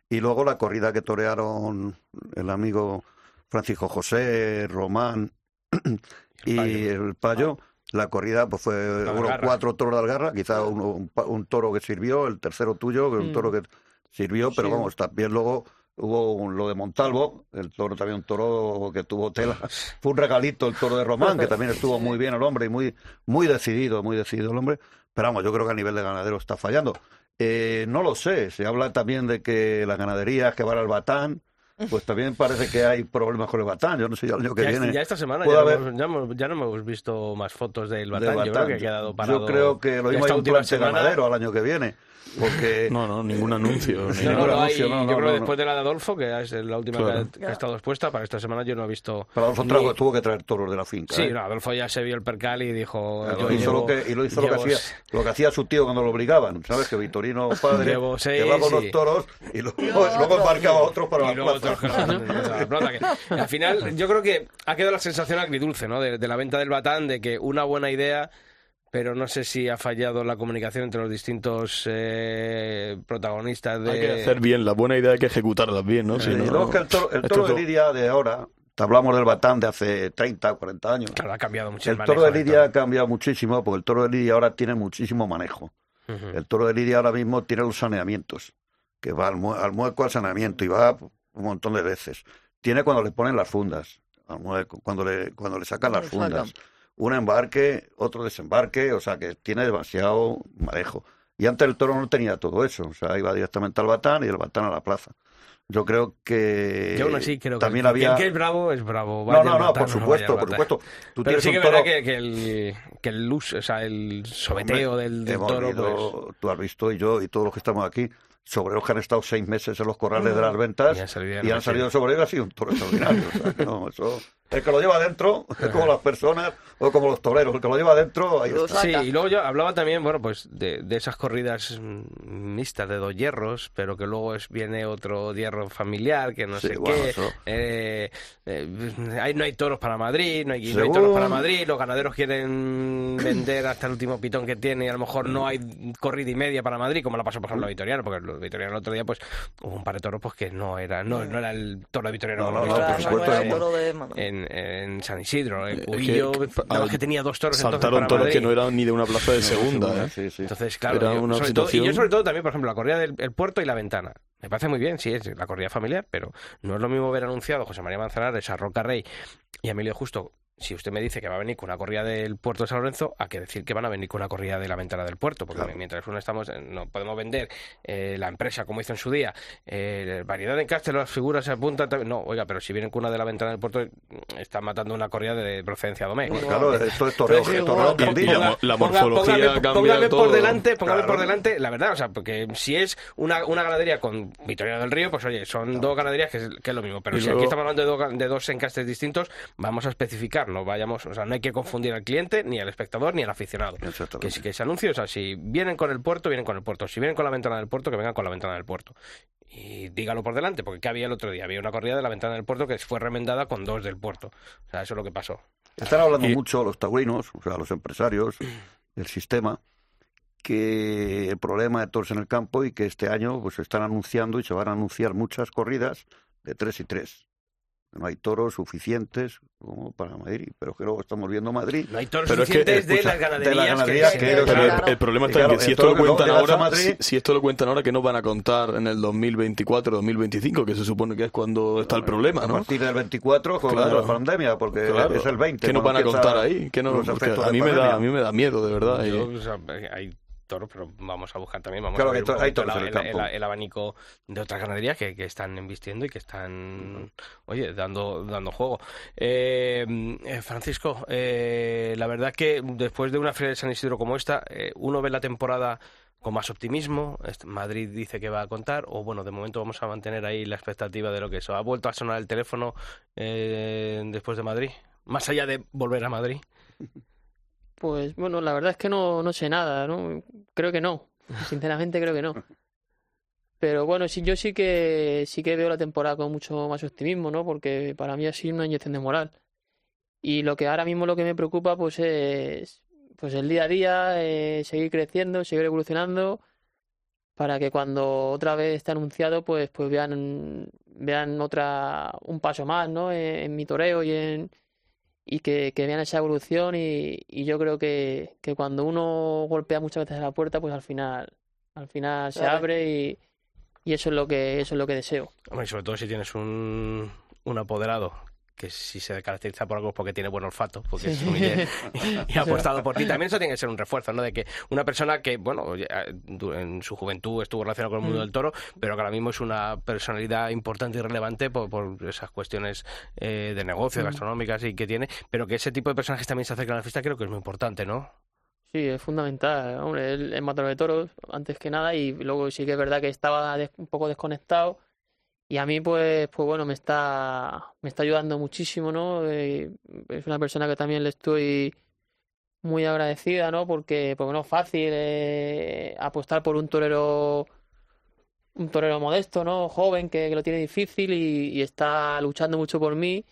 Y luego la corrida que torearon el amigo Francisco José, Román y Payo. el Payo. La corrida pues fue de uno, Algarra. cuatro toros de Algarra, quizá uno- un, pa- un toro que sirvió, el tercero tuyo, que es un Mm. toro que sirvió, pero Sí. vamos, también luego hubo un- lo de Montalvo, el toro también un toro que tuvo tela. Fue un regalito el toro de Román, que también estuvo muy bien el hombre y muy, muy decidido, muy decidido el hombre. Pero vamos, yo creo que a nivel de ganadero está fallando. Eh, no lo sé, se habla también de que las ganaderías que van al Batán, pues también parece que hay problemas con el Batán. Yo no sé, ya el año que Ya, viene. ya esta semana ya, no haber- hemos, ya, hemos- ya no hemos visto más fotos del Batán. Yo creo que ha quedado parado. Yo creo que lo mismo hay un ganadero al año que viene. Porque No, no, ningún anuncio. ni No, no, nada. no, hay- anuncio, no, yo no, creo no, que no. después de la de Adolfo, que es la última Claro. que, ha, que ha estado expuesta, para esta semana yo no he visto. para Adolfo ni- trajo- tuvo que traer toros de la finca. Sí, ¿eh? no, Adolfo ya se vio el percal y dijo. Claro, yo hizo llevo- lo que, y lo hizo lo que, hacía, lo que hacía su tío cuando lo obligaban. ¿Sabes? Que Vitorino padre llevaba y- unos toros y luego, luego embarcaba otros para la otros Al final, yo creo que ha quedado la sensación agridulce, ¿no? De, de la venta del Batán, de que una buena idea, pero no sé si ha fallado la comunicación entre los distintos eh, protagonistas de. Hay que hacer bien, la buena idea hay que ejecutarlas bien, ¿no? Si no, es que el toro, el toro de Lidia de ahora, te hablamos del Batán de hace 30, 40 años. Claro, ha cambiado mucho El el toro de Lidia ha cambiado muchísimo porque el toro de Lidia ahora tiene muchísimo manejo. El toro de Lidia ahora mismo tiene los saneamientos, que va al, mue- al mueco al saneamiento y va un montón de veces. Tiene cuando le ponen las fundas, al mueco, cuando le, cuando le sacan las Le sacan. Un embarque, otro desembarque, o sea que tiene demasiado manejo. Y antes el toro no tenía todo eso, o sea, iba directamente al batán y el batán a la plaza. Yo creo que Yo aún así creo también que, había... que el que es bravo es bravo. No, vaya no, no, Batán, por supuesto, por supuesto. Tú Pero tienes sí que un toro... que, que el, que el luz, o sea, el sobeteo Hombre, del, del hemos toro, pues. Tú has visto y yo y todos los que estamos aquí sobreros que han estado seis meses en los corrales de las ventas Y han salido y han salido sobreros ha sido un toro extraordinario. o sea, que no, eso, el que lo lleva adentro es como las personas o como los toreros, el que lo lleva adentro, ahí Lo está. Sí, y luego yo hablaba también, bueno, pues de, de esas corridas mm, mixtas de dos hierros, pero que luego es, viene otro hierro familiar, que no Sí, sé bueno, qué. eso. Eh, eh, hay, no hay toros para Madrid, no hay, no hay Según- toros para Madrid, los ganaderos quieren vender hasta el último pitón que tiene y a lo mejor no hay corrida y media para Madrid, como la pasó por ejemplo a Vitoriano, porque los Vitoriano el otro día pues hubo un par de toros pues que no era, no, no era el toro de Vitoriano No, no, no, por pues, supuesto, era en- el toro de en, en San Isidro, en Es Cubillo, que, nada más que tenía dos toros entonces Saltaron para toros Madrid. que no eran ni de una plaza de segunda, ¿eh? Sí, sí. Entonces, claro, Era yo, una sobre todo- y yo situación- sobre todo también, por ejemplo, la corrida del el puerto y la ventana. Me parece muy bien, sí, es la corrida familiar, pero no es lo mismo ver anunciado José María Manzanares, a Roca Rey y a Emilio Justo. Si usted me dice que va a venir con una corrida del puerto de San Lorenzo, a que decir que van a venir con una corrida de la ventana del puerto, porque Claro. mientras uno estamos, eh, no podemos vender eh, la empresa como hizo en su día, eh, variedad de encastes, las figuras se apuntan, no, oiga, pero si vienen con una de la ventana del puerto, mm, están matando una corrida de procedencia domé. Pues claro, esto es ponga- candil. Y la morfología póngame- cambia póngame todo. por delante, póngame Claro. por delante, la verdad, o sea, porque si es una, una ganadería con Victoria del Río, pues oye, son dos ganaderías que es, que es lo mismo. Pero Y si luego- aquí estamos hablando de dos encastes distintos, vamos a especificar, no vayamos, o sea, no hay que confundir al cliente, ni al espectador, ni al aficionado. Que, si- que se anuncie, o sea, si vienen con el puerto, vienen con el puerto. Si vienen con la ventana del puerto, que vengan con la ventana del puerto. Y dígalo por delante, porque ¿qué había el otro día? Había una corrida de la ventana del puerto que fue remendada con dos del puerto. O sea, eso es lo que pasó. Están hablando Y- mucho los taurinos, o sea, los empresarios del sistema, que el problema de toros en el campo y que este año pues se están anunciando y se van a anunciar muchas corridas de tres y tres. No hay toros suficientes como para Madrid, pero que luego estamos viendo Madrid. No hay toros Pero es que, suficientes de escucha, las de ganaderías, las ganaderías que, que Pero el- Claro. el, problema Y está en que si esto lo cuentan a ahora, Madrid- si, si esto lo cuentan ahora, que nos van a contar en el 2024, 2025, que se supone que es cuando está el problema, A ¿no? partir del 24 con Claro. la pandemia, porque Claro. es el 20. ¿Qué nos van a contar ahí? ¿Qué no, a mí me da, a mí me da miedo, de verdad. y- Yo, o sea, hay toros, pero vamos a buscar también, vamos Claro a ver hay el el abanico de otras ganaderías que, que están embistiendo y que están, oye, dando, dando juego. Eh, eh, Francisco, eh, la verdad que después de una feria de San Isidro como esta, eh, uno ve la temporada con más optimismo. Madrid dice que va a contar, o bueno, de momento vamos a mantener ahí la expectativa de lo que eso. ¿Ha vuelto a sonar el teléfono eh, después de Madrid? Más allá de volver a Madrid. Pues bueno, la verdad es que no, no sé nada, ¿no? Creo que no. Sinceramente creo que no. Pero bueno, sí, yo sí que sí que veo la temporada con mucho más optimismo, ¿no? Porque para mí ha sido una inyección de moral. Y lo que ahora mismo lo que me preocupa pues es pues el día a día, eh, seguir creciendo, seguir evolucionando, para que cuando otra vez esté anunciado, pues, pues vean, vean otra, un paso más, ¿no? En, en mi toreo y en, y que, que vean esa evolución y, y yo creo que, que cuando uno golpea muchas veces a la puerta, pues al final, al final se abre y, y eso es lo que, eso es lo que deseo. Hombre, y sobre todo si tienes un, un apoderado que si se caracteriza por algo es porque tiene buen olfato, porque es humilde y ha apostado por ti. También eso tiene que ser un refuerzo, ¿no? De que una persona que, bueno, en su juventud estuvo relacionada con el mundo Mm. del toro, pero que ahora mismo es una personalidad importante y relevante por, por esas cuestiones eh, de negocio, Mm. gastronómicas y que tiene, pero que ese tipo de personajes también se acercan a la fiesta creo que es muy importante, ¿no? Sí, es fundamental. Hombre, él es matador de toros, antes que nada, y luego sí que es verdad que estaba un poco desconectado. Y a mí, pues, pues bueno, me está, me está ayudando muchísimo, ¿no? Eh, es una persona que también le estoy muy agradecida, ¿no? Porque, porque no es fácil eh, apostar por un torero, un torero modesto, ¿no? Joven, que, que lo tiene difícil y, y está luchando mucho por mí.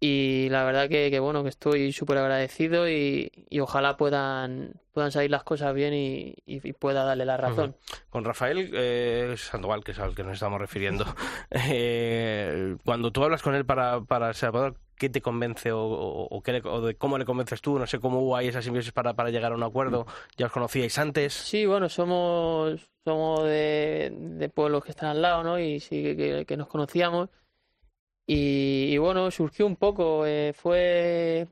Y la verdad que, que bueno, que estoy súper agradecido y, y ojalá puedan, puedan salir las cosas bien y, y- pueda darle la razón. Con Rafael eh, Sandoval, que es al que nos estamos refiriendo, eh, cuando tú hablas con él para, para apoderado, ¿qué te convence o, o- o qué le- o de cómo le convences tú? No sé cómo hubo ahí esa simbiosis para, para llegar a un acuerdo. ¿Ya os conocíais antes? Sí, bueno, somos, somos de, de pueblos que están al lado, ¿no? Y sí que- que nos conocíamos. Y, bueno, surgió un poco. eh, fue.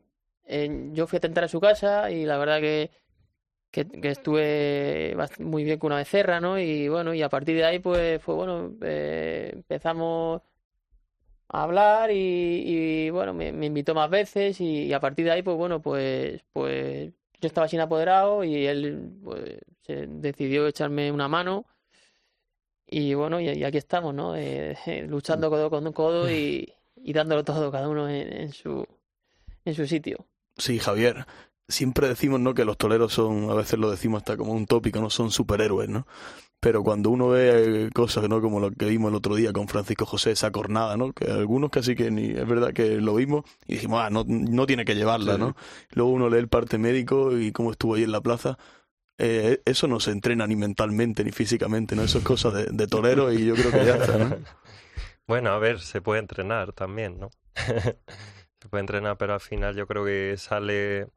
eh, yo fui a tentar a su casa y la verdad que, que, estuve muy bien con una becerra, ¿no? Y bueno, y a partir de ahí, pues, fue bueno, eh, empezamos a hablar y, y, bueno, me, me invitó más veces y, y a partir de ahí, pues bueno, pues, pues yo estaba sin apoderado y él pues, se decidió echarme una mano y bueno, y, y aquí estamos, ¿no? Eh, luchando codo con codo y, y dándolo todo cada uno en, en su en su sitio. Sí, Javier. Siempre decimos, ¿no? Que los toreros son, a veces lo decimos hasta como un tópico, ¿no? Son superhéroes, ¿no? Pero cuando uno ve eh, cosas, ¿no? Como lo que vimos el otro día con Francisco José, esa cornada, ¿no? Que algunos casi que ni, es verdad que lo vimos y dijimos, ah, no, no tiene que llevarla, Sí. ¿no? Luego uno lee el parte médico y cómo estuvo ahí en la plaza. Eh, eso no se entrena ni mentalmente ni físicamente, ¿no? Eso es cosa de, torero y yo creo que ya está, ¿no? Bueno, a ver, se puede entrenar también, ¿no? se puede entrenar, pero al final yo creo que sale,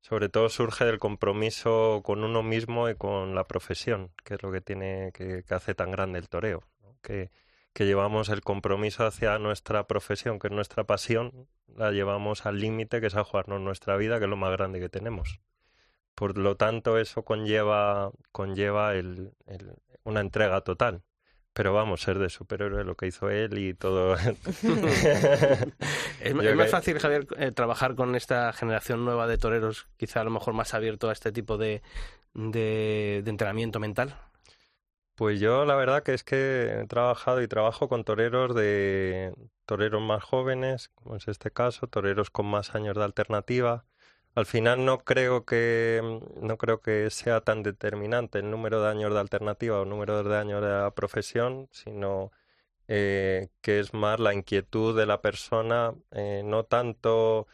sobre todo surge del compromiso con uno mismo y con la profesión, que es lo que tiene, que, hace tan grande el toreo. Que, que llevamos el compromiso hacia nuestra profesión, que es nuestra pasión, la llevamos al límite, que es a jugarnos nuestra vida, que es lo más grande que tenemos. Por lo tanto, eso conlleva, conlleva el, el- una entrega total. Pero vamos, ser de superhéroe lo que hizo él y todo. Es, más que- fácil, Javier, eh, trabajar con esta generación nueva de toreros, quizá a lo mejor más abierto a este tipo de, de, de entrenamiento mental. Pues yo la verdad que es que he trabajado y trabajo con toreros de toreros más jóvenes, como es este caso, toreros con más años de alternativa. Al final no creo que no creo que sea tan determinante el número de años de alternativa o el número de años de la profesión, sino eh, que es más la inquietud de la persona, eh, no tanto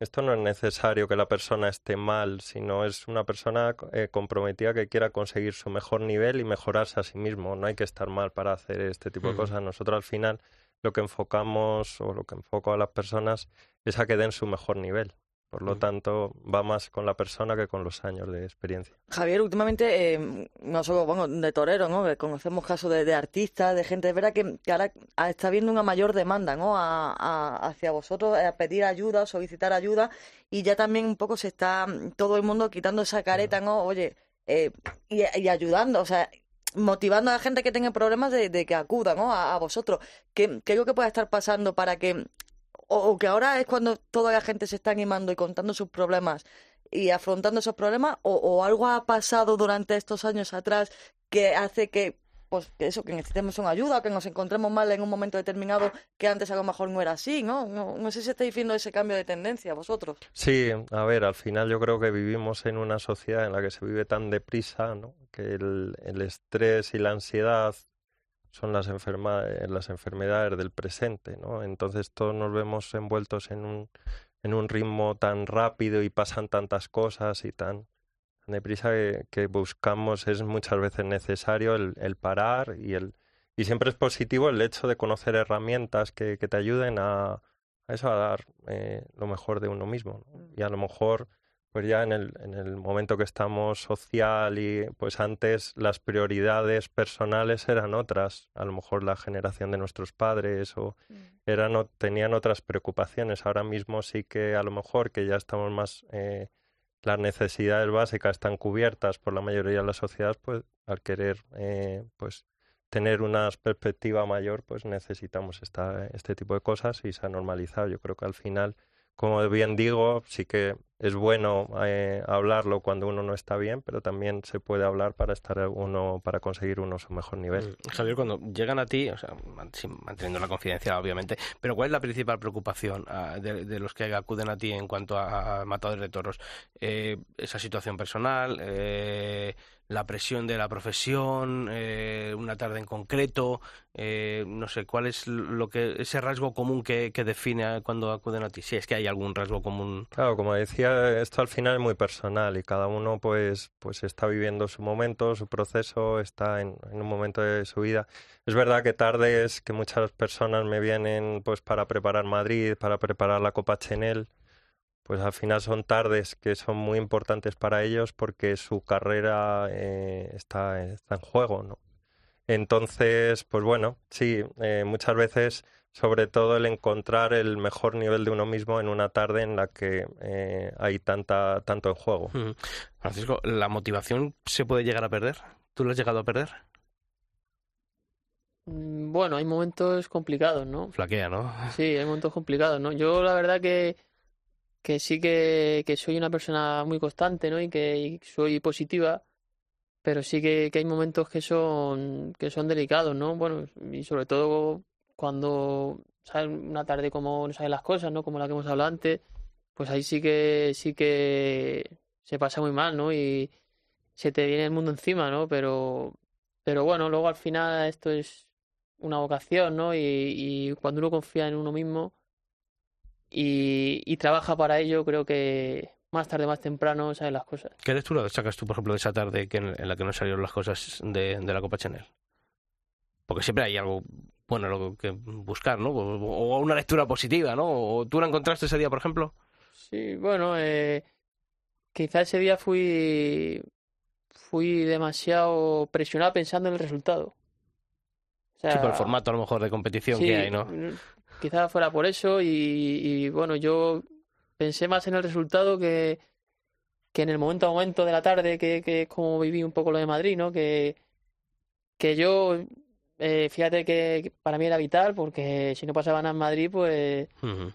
esto no es necesario que la persona esté mal, sino es una persona eh, comprometida que quiera conseguir su mejor nivel y mejorarse a sí mismo. No hay que estar mal para hacer este tipo de cosas. Nosotros al final lo que enfocamos o lo que enfoco a las personas es a que den su mejor nivel. Por lo tanto, va más con la persona que con los años de experiencia. Javier, últimamente, eh, no solo bueno, de torero, ¿no? Conocemos casos de, de artistas, de gente, es verdad que, que ahora ah, está habiendo una mayor demanda, ¿no? A, a- hacia vosotros, a pedir ayuda, solicitar ayuda, y ya también un poco se está todo el mundo quitando esa careta, ¿no? Oye, eh, y, y ayudando, o sea, motivando a la gente que tenga problemas de, de que acuda, ¿no? A, a vosotros. ¿Qué, qué es lo que puede estar pasando para que, o, que ahora es cuando toda la gente se está animando y contando sus problemas y afrontando esos problemas o, algo ha pasado durante estos años atrás que hace que pues que eso que necesitemos una ayuda que nos encontremos mal en un momento determinado que antes a lo mejor no era así no no, no sé si estáis viendo ese cambio de tendencia vosotros Sí, a ver, al final yo creo que vivimos en una sociedad en la que se vive tan deprisa, ¿no? Que el, el estrés y la ansiedad son las enferma- eh, las enfermedades del presente, ¿no? Entonces todos nos vemos envueltos en un, en un ritmo tan rápido y pasan tantas cosas y tan, tan deprisa que, que buscamos, es muchas veces necesario el, el parar y el y siempre es positivo el hecho de conocer herramientas que, que te ayuden a, a eso, a dar eh, lo mejor de uno mismo, ¿no? Y a lo mejor pues ya en el, en el momento que estamos social y pues antes las prioridades personales eran otras, a lo mejor la generación de nuestros padres o eran, o- tenían otras preocupaciones. Ahora mismo sí que a lo mejor que ya estamos más, eh, las necesidades básicas están cubiertas por la mayoría de la sociedad, pues al querer eh, pues tener una perspectiva mayor, pues necesitamos esta, este tipo de cosas y se ha normalizado. Yo creo que al final como bien digo, sí que es bueno eh, hablarlo cuando uno no está bien, pero también se puede hablar para estar uno, para conseguir uno su mejor nivel. Mm, Javier, cuando llegan a ti, o sea, manteniendo la confidencialidad, obviamente, pero ¿cuál es la principal preocupación de, de los que acuden a ti en cuanto a, a matadores de toros? Eh, ¿Esa situación personal? Eh, ¿La presión de la profesión? Eh, ¿Una tarde en concreto? Eh, no sé, ¿cuál es lo que ese rasgo común que, define cuando acuden a ti? Si es que hay algún rasgo común. Claro, como decía, esto al final es muy personal y cada uno pues, pues está viviendo su momento, su proceso, está en, en un momento de su vida. Es verdad que tardes que muchas personas me vienen pues para preparar Madrid, para preparar la Copa Chenel, pues al final son tardes que son muy importantes para ellos porque su carrera eh, está, está en juego, ¿no? Entonces, pues bueno, sí, eh, muchas veces, sobre todo el encontrar el mejor nivel de uno mismo en una tarde en la que eh, hay tanta, tanto en juego. Francisco, ¿la motivación se puede llegar a perder? ¿Tú la has llegado a perder? Mm, Bueno, hay momentos complicados, ¿no? Flaquea, ¿no? Sí, hay momentos complicados, ¿no? Yo la verdad que, que sí que, que soy una persona muy constante, ¿no? Y que soy positiva, pero sí que, que hay momentos que son, que son delicados, ¿no? Bueno, y sobre todo cuando ¿sabes? una tarde como no sabes las cosas, ¿no? Como la que hemos hablado antes, pues ahí sí que sí que se pasa muy mal, ¿no? Y se te viene el mundo encima, ¿no? Pero, pero bueno, luego al final esto es una vocación, ¿no? Y cuando uno confía en uno mismo y, y trabaja para ello, creo que más tarde, más temprano, sabes las cosas. ¿Qué lectura sacas tú, por ejemplo, de esa tarde que en, en la que no salieron las cosas de, de la Copa Chanel? Porque siempre hay algo bueno lo que buscar, ¿no? O, o una lectura positiva, ¿no? ¿O tú la encontraste ese día, por ejemplo? Sí, bueno, eh, quizá ese día fui, fui demasiado presionado pensando en el resultado. O Sí, por el formato a lo mejor de competición sí, que hay, ¿no? Mm, Quizá fuera por eso y, y, bueno, yo pensé más en el resultado que, que en el momento a momento de la tarde, que, que es como viví un poco lo de Madrid, ¿no? Que, que yo, eh, fíjate que para mí era vital porque si no pasaba nada en Madrid, pues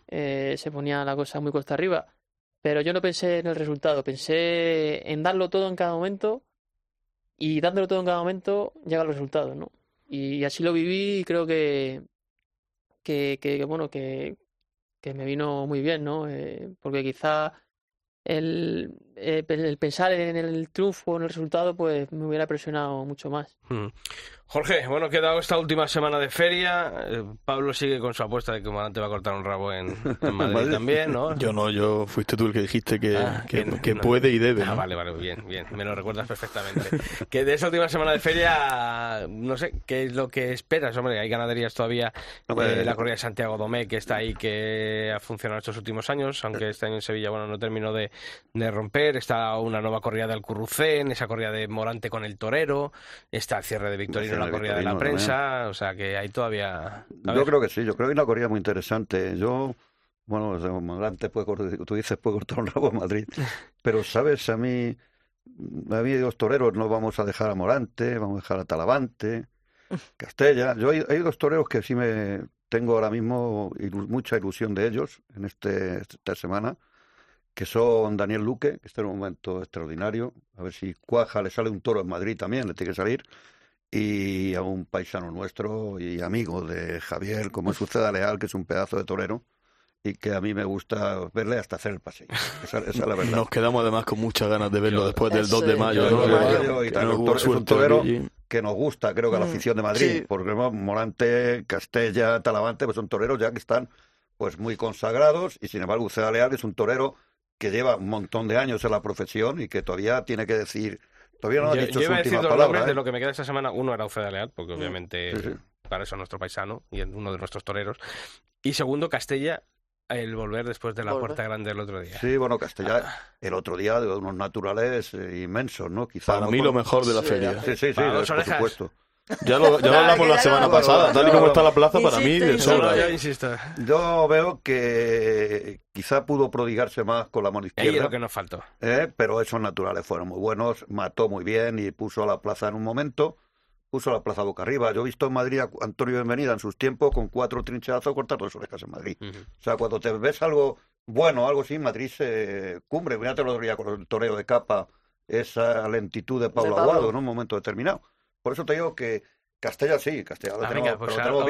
eh, se ponía la cosa muy cuesta arriba. Pero yo no pensé en el resultado, pensé en darlo todo en cada momento y dándolo todo en cada momento llega el resultado, ¿no? Y, así lo viví y creo que, que, que, bueno, que, que me vino muy bien, ¿no? Eh, porque quizá el, eh, el pensar en el triunfo, en el resultado, pues me hubiera presionado mucho más. Mm. Jorge, bueno, quedado esta última semana de feria. Eh, Pablo sigue con su apuesta de que Morante va a cortar un rabo en, en Madrid Madrid. también, ¿no? Yo no, yo fuiste tú el que dijiste que, Ah, que, que- que no. puede y debe. Ah, ¿no? vale, vale, bien, bien, me lo recuerdas perfectamente. que de esa última semana de feria, no sé, ¿qué es lo que esperas? Hombre, hay ganaderías todavía, Hombre, eh, la corrida de Santiago Domé, que está ahí, que ha funcionado estos últimos años, aunque este año en Sevilla, bueno, no terminó de, de romper, está una nueva corrida de Alcurrucén, esa corrida de Morante con el Torero, está el cierre de Victorino, la de corrida de la prensa, o sea que hay todavía... Yo creo que sí, yo creo que es una corrida muy interesante. Yo, bueno, o sea, Morante puede cortar- tú dices puede cortar un rabo en Madrid, pero sabes, a mí, a mí los toreros no vamos a dejar a Morante, vamos a dejar a Talavante, Castella. Yo hay, hay dos toreros que sí me tengo ahora mismo ilu- mucha ilusión de ellos en este esta semana, que son Daniel Luque, que está en un momento extraordinario, a ver si cuaja, le sale un toro en Madrid también, le tiene que salir y a un paisano nuestro y amigo de Javier, como es Uceda Leal, que es un pedazo de torero y que a mí me gusta verle hasta hacer el paseo. Esa, esa es la verdad. Nos quedamos además con muchas ganas de verlo Yo- después del Eso 2 de mayo. yo ¿no? de mayo Que- y tal, no es un torero que nos gusta, creo que a la Mm, afición de Madrid, sí. porque Morante, Castella, Talavante, pues son toreros ya que están pues muy consagrados y sin embargo Uceda Leal es un torero que lleva un montón de años en la profesión y que todavía tiene que decir, todavía no ha Yo, dicho yo su iba a decir última dos palabra. ¿eh? de lo que me queda esta semana. Uno era Uceda Leal, porque Mm. obviamente Sí, sí. para eso es nuestro paisano y es uno de nuestros toreros. Y segundo, Castella, el volver después de la Volver. puerta grande del otro día. Sí, bueno, Castella el otro día de unos naturales eh, inmensos, ¿no? Quizá Para no mí con- lo mejor de la Sí, feria. Sí, sí, sí, por orejas. supuesto. Ya lo, ya lo hablamos la semana pasada. Tal y como está la plaza, para mí, de sobra. yo ¿eh? insisto. Yo veo que quizá pudo prodigarse más con la mano Ahí es izquierda, lo que nos faltó. ¿eh? pero esos naturales fueron muy buenos, mató muy bien y puso a la plaza en un momento, puso a la plaza boca arriba. Yo he visto en Madrid a Antonio Bienvenida en sus tiempos con cuatro trinchazos cortar dos orejas en Madrid. O sea, cuando te ves algo bueno, algo así, Madrid se cumbre. Mírate el otro día con el toreo de capa, esa lentitud de Pablo, Pablo. Aguado en un momento determinado. Por eso te digo que Castella sí, Castella lo Ah, tenemos, venga, pues pero lo tenemos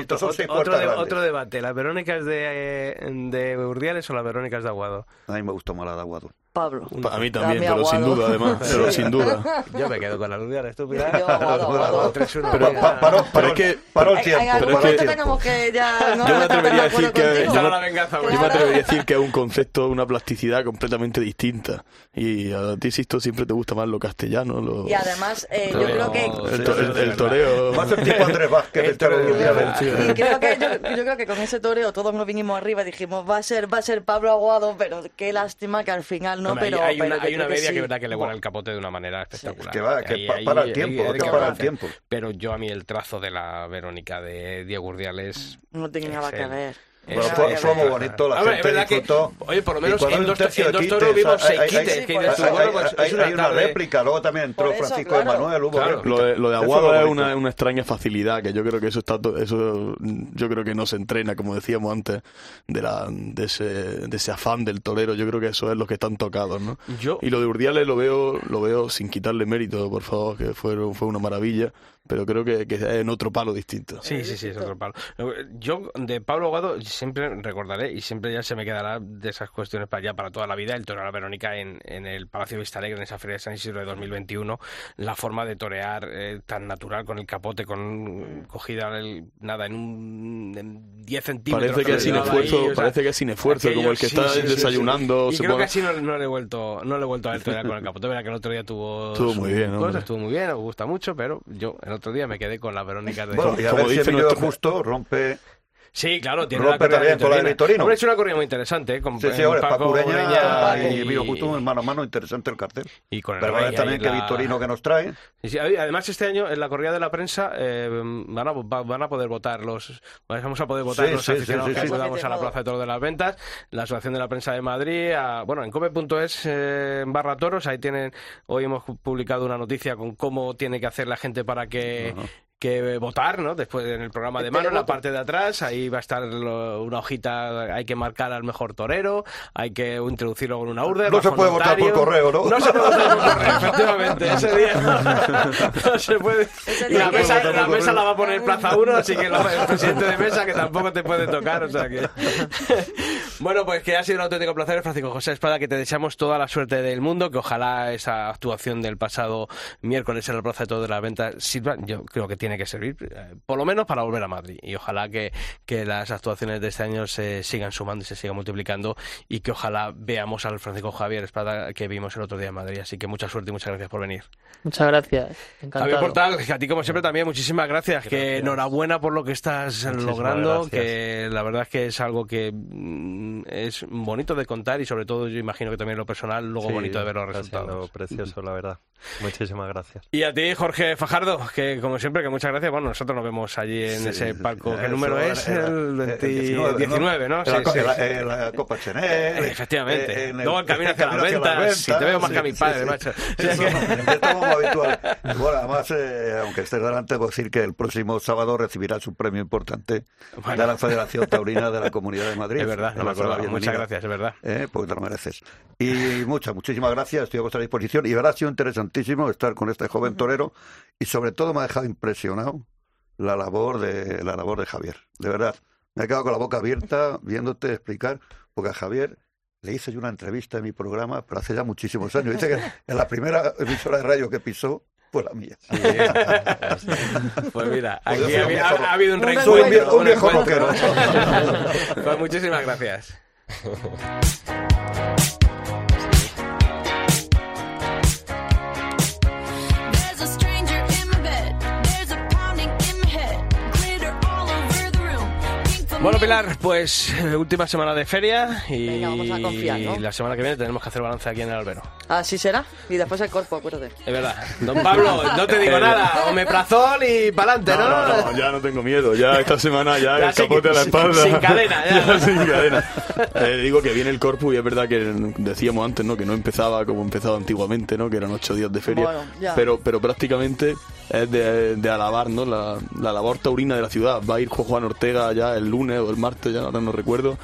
de- otro debate. ¿Las Verónicas de, eh, de Urdiales o las Verónicas de Aguado? A mí me gustó más la de Aguado. Pablo. A mí también, pero sin duda, además. Pero sin duda. Yo me quedo con las Urdiales, tú, Pilar. Yo, Aguado, Aguado. 3-1. Pero. Pa- paró, Pero paró- es que- paró el tiempo. En algún pero es que- tenemos que ya. no Yo me atrevería a de decir que- era la venganza. Yo me atrevería a decir que es un concepto, una plasticidad completamente distinta. Y a ti, Sisto, siempre te gusta más lo castellano. Lo... Y además, eh, yo creo que. el, to- el- el toreo. Va a ser tipo Andrés Vázquez El toreo. Y creo que yo, yo creo que con ese toreo todos nos vinimos arriba y dijimos va a ser va a ser Pablo Aguado pero qué lástima que al final no Pero hay, pero una, hay media que sí. es verdad que le vuela el capote de una manera espectacular. Que va, que Ahí- pa- ahí- para el tiempo, ahí- es que ahí- para el ahí- tiempo. Pero yo a mí el trazo de la Verónica de Diego Urdiales no tiene nada que ver Bueno, fue, fue muy bonito, la Hombre, gente verdad que, disfrutó. oye, por lo menos en dos, en dos toros vimos seis hay- quites. hay- una hay una tarde- réplica, luego también entró eso, Francisco claro. Emanuel, hubo Claro. Lo de, lo de Aguado es una, una extraña facilidad, que yo creo que eso está to- eso yo creo que no se entrena, como decíamos antes, de la de ese, de ese afán del torero, yo creo que eso es lo que están tocados, ¿no? Yo, Y lo de Urdiales lo veo, lo veo sin quitarle mérito, por favor, que fue, fue una maravilla, pero creo que, que es en otro palo distinto. Sí, sí, sí, es otro palo. Yo de Pablo Aguado siempre recordaré y siempre ya se me quedará de esas cuestiones para ya para toda la vida el torero a la Verónica en, en el Palacio Vista Alegre en esa feria de San Isidro de 2021 la forma de torear eh, tan natural con el capote con cogida el- nada en un en 10 centímetros Parece que es sin esfuerzo, ahí, o sea, parece que es sin esfuerzo, aquello, como el que sí, está sí, desayunando, sí. Y se creo pone- que así no, no le he vuelto no le he vuelto a ver torear con el capote, verdad que el otro día tuvo Estuvo muy bien, cosas, estuvo muy bien, me gusta mucho, pero yo otro día me quedé con la Verónica de Bueno, y a Como ver si Emilio nuestro- Justo rompe Sí, claro, tiene Rompe la también con la de Vitorino. Hombre, es una corrida muy interesante, ¿eh? Con Sí, sí, ahora Paco Paco Ureña Ureña y Emilio Justo, mano a mano, interesante el cartel. y con el Pero también que la- Victorino que nos trae. Sí, sí, además este año en la corrida de la prensa eh, van, a, va- van a poder votar los vamos a poder votar Sí, los sí, aficionados sí, que sí, sí. acudamos a la Plaza de Toros de las Ventas, la Asociación de la Prensa de Madrid, a- bueno, en cope.es eh, barra toros, ahí tienen, hoy hemos publicado una noticia con cómo tiene que hacer la gente para que que votar, ¿no? Después en el programa de mano, en la parte de atrás, ahí va a estar lo- una hojita, hay que marcar al mejor torero, hay que introducirlo con una urna. No se puede votar por correo, ¿no? No se puede votar por correo, efectivamente. Ese día no se puede. Y la mesa, la mesa la va a poner Plaza 1, así que lo- el presidente de mesa que tampoco te puede tocar, o sea que... Bueno, pues que ha sido un auténtico placer, Francisco José Espada, que te deseamos toda la suerte del mundo, que ojalá esa actuación del pasado miércoles en la Plaza de Toros de la Venta sirva, yo creo que tiene que servir, eh, por lo menos para volver a Madrid. Y ojalá que, que las actuaciones de este año se sigan sumando y se sigan multiplicando y que ojalá veamos al Francisco Javier Espada que vimos el otro día en Madrid. Así que muchas suerte y muchas gracias por venir. Muchas gracias. Javier Encantado. Portal, que a ti como siempre también muchísimas gracias, que Gracias. enhorabuena por lo que estás Muchísimas logrando, gracias. que la verdad es que es algo que mm, es bonito de contar y sobre todo yo imagino que también lo personal luego Sí, bonito de ver los resultados. precioso, la verdad. Muchísimas gracias. Y a ti, Jorge Fajardo, que como siempre, que muchas gracias. Bueno, nosotros nos vemos allí en Sí, ese palco. ¿Qué número es? El era- 20 19, 19, ¿no? En la, Sí, sí. la Copa Chanel. Efectivamente. eh, en el- Luego el camino hacia las camino hacia ventas. Si te veo más que a mi padre, sí, sí. macho. Como habitual. Bueno, además, eh, aunque estés delante, puedo decir que el próximo sábado recibirás un premio importante Bueno. de la Federación Taurina de la Comunidad de Madrid. Es verdad, no me a acordaba. Muchas gracias, es verdad. Eh, porque te lo mereces. Y muchas, muchísimas gracias. Estoy a vuestra disposición. Y verá, ha sido interesantísimo estar con este joven torero. Y sobre todo me ha dejado impresionado la labor de la labor de Javier. De verdad. Me he quedado con la boca abierta viéndote explicar, porque a Javier le hice yo una entrevista en mi programa, pero hace ya muchísimos años. Dice que en la primera emisora de radio que pisó fue la mía. Pues mira, Pues yo aquí soy ha, ha- viejo- ha habido un reencuentro. Un viejo, un viejo rockero. Pues muchísimas gracias. Bueno. Pilar, pues eh, última semana de feria y Venga, vamos a confiar, ¿no? la semana que viene tenemos que hacer balance aquí en el albero. Así será. Y después el cuerpo, acuérdate. Es verdad. Don Pablo, no te digo nada. Omeprazol y pa'lante, ¿no? No, no, no, ya no tengo miedo. Ya esta semana ya, Ya el sin- capote a la sin- espalda. sin cadena, ya. sin cadena. Eh, digo que viene el corpus y es verdad que decíamos antes, ¿no? Que no empezaba como empezaba antiguamente, ¿no? Que eran ocho días de feria. Bueno, ya. pero, pero prácticamente de, de alabar, ¿no? La, la labor taurina de la ciudad. Va a ir Juan Ortega ya el lunes o el martes, ya ahora no recuerdo.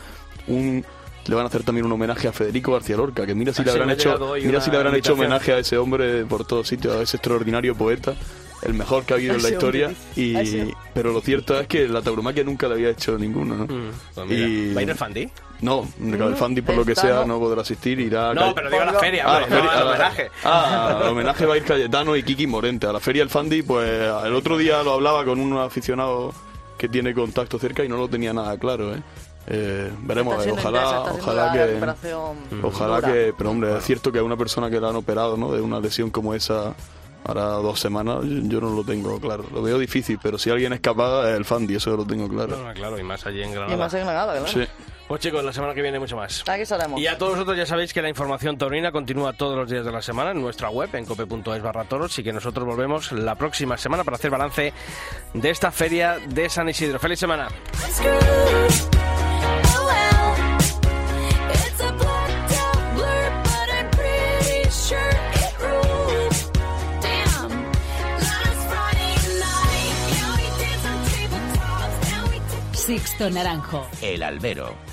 Un le van a hacer también un homenaje a Federico García Lorca, que mira si Ah, le habrán hecho, mira si le habrán hecho homenaje a ese hombre por todos sitios, a ese extraordinario poeta, el mejor que ha habido en la historia. Y, pero lo cierto es que la tauromaquia nunca le había hecho ninguno, ¿no? Mm, pues mira, Y- ¿Va a ir el Fandi? No, el Fandi por lo que sea no. no podrá asistir, irá a No, Calle- pero digo la Pongo- feria, Ah, hombre, la feria- no, el ah, la- homenaje. Ah, al homenaje va a ir Cayetano y Kiki Morente. A la feria el Fandi, pues el otro día lo hablaba con un aficionado que tiene contacto cerca y no lo tenía nada claro, ¿eh? Eh, veremos, Está a ver, ojalá, ojalá que... Ojalá dura. que, pero hombre, es cierto que a una persona que la han operado, ¿no? De una lesión como esa, ahora dos semanas, yo, yo no lo tengo claro. Lo veo difícil, pero si alguien es capaz, es el Fandi, eso lo tengo claro. No, no, claro, y más allí en Y Granada. más en Granada, ¿verdad? Sí. Pues chicos, la semana que viene mucho más. Aquí estaremos. Y a todos vosotros ya sabéis que la información taurina continúa todos los días de la semana en nuestra web, en cope.es barra toros, y que nosotros volvemos la próxima semana para hacer balance de esta feria de San Isidro. ¡Feliz semana! Sixto Naranjo. El Albero.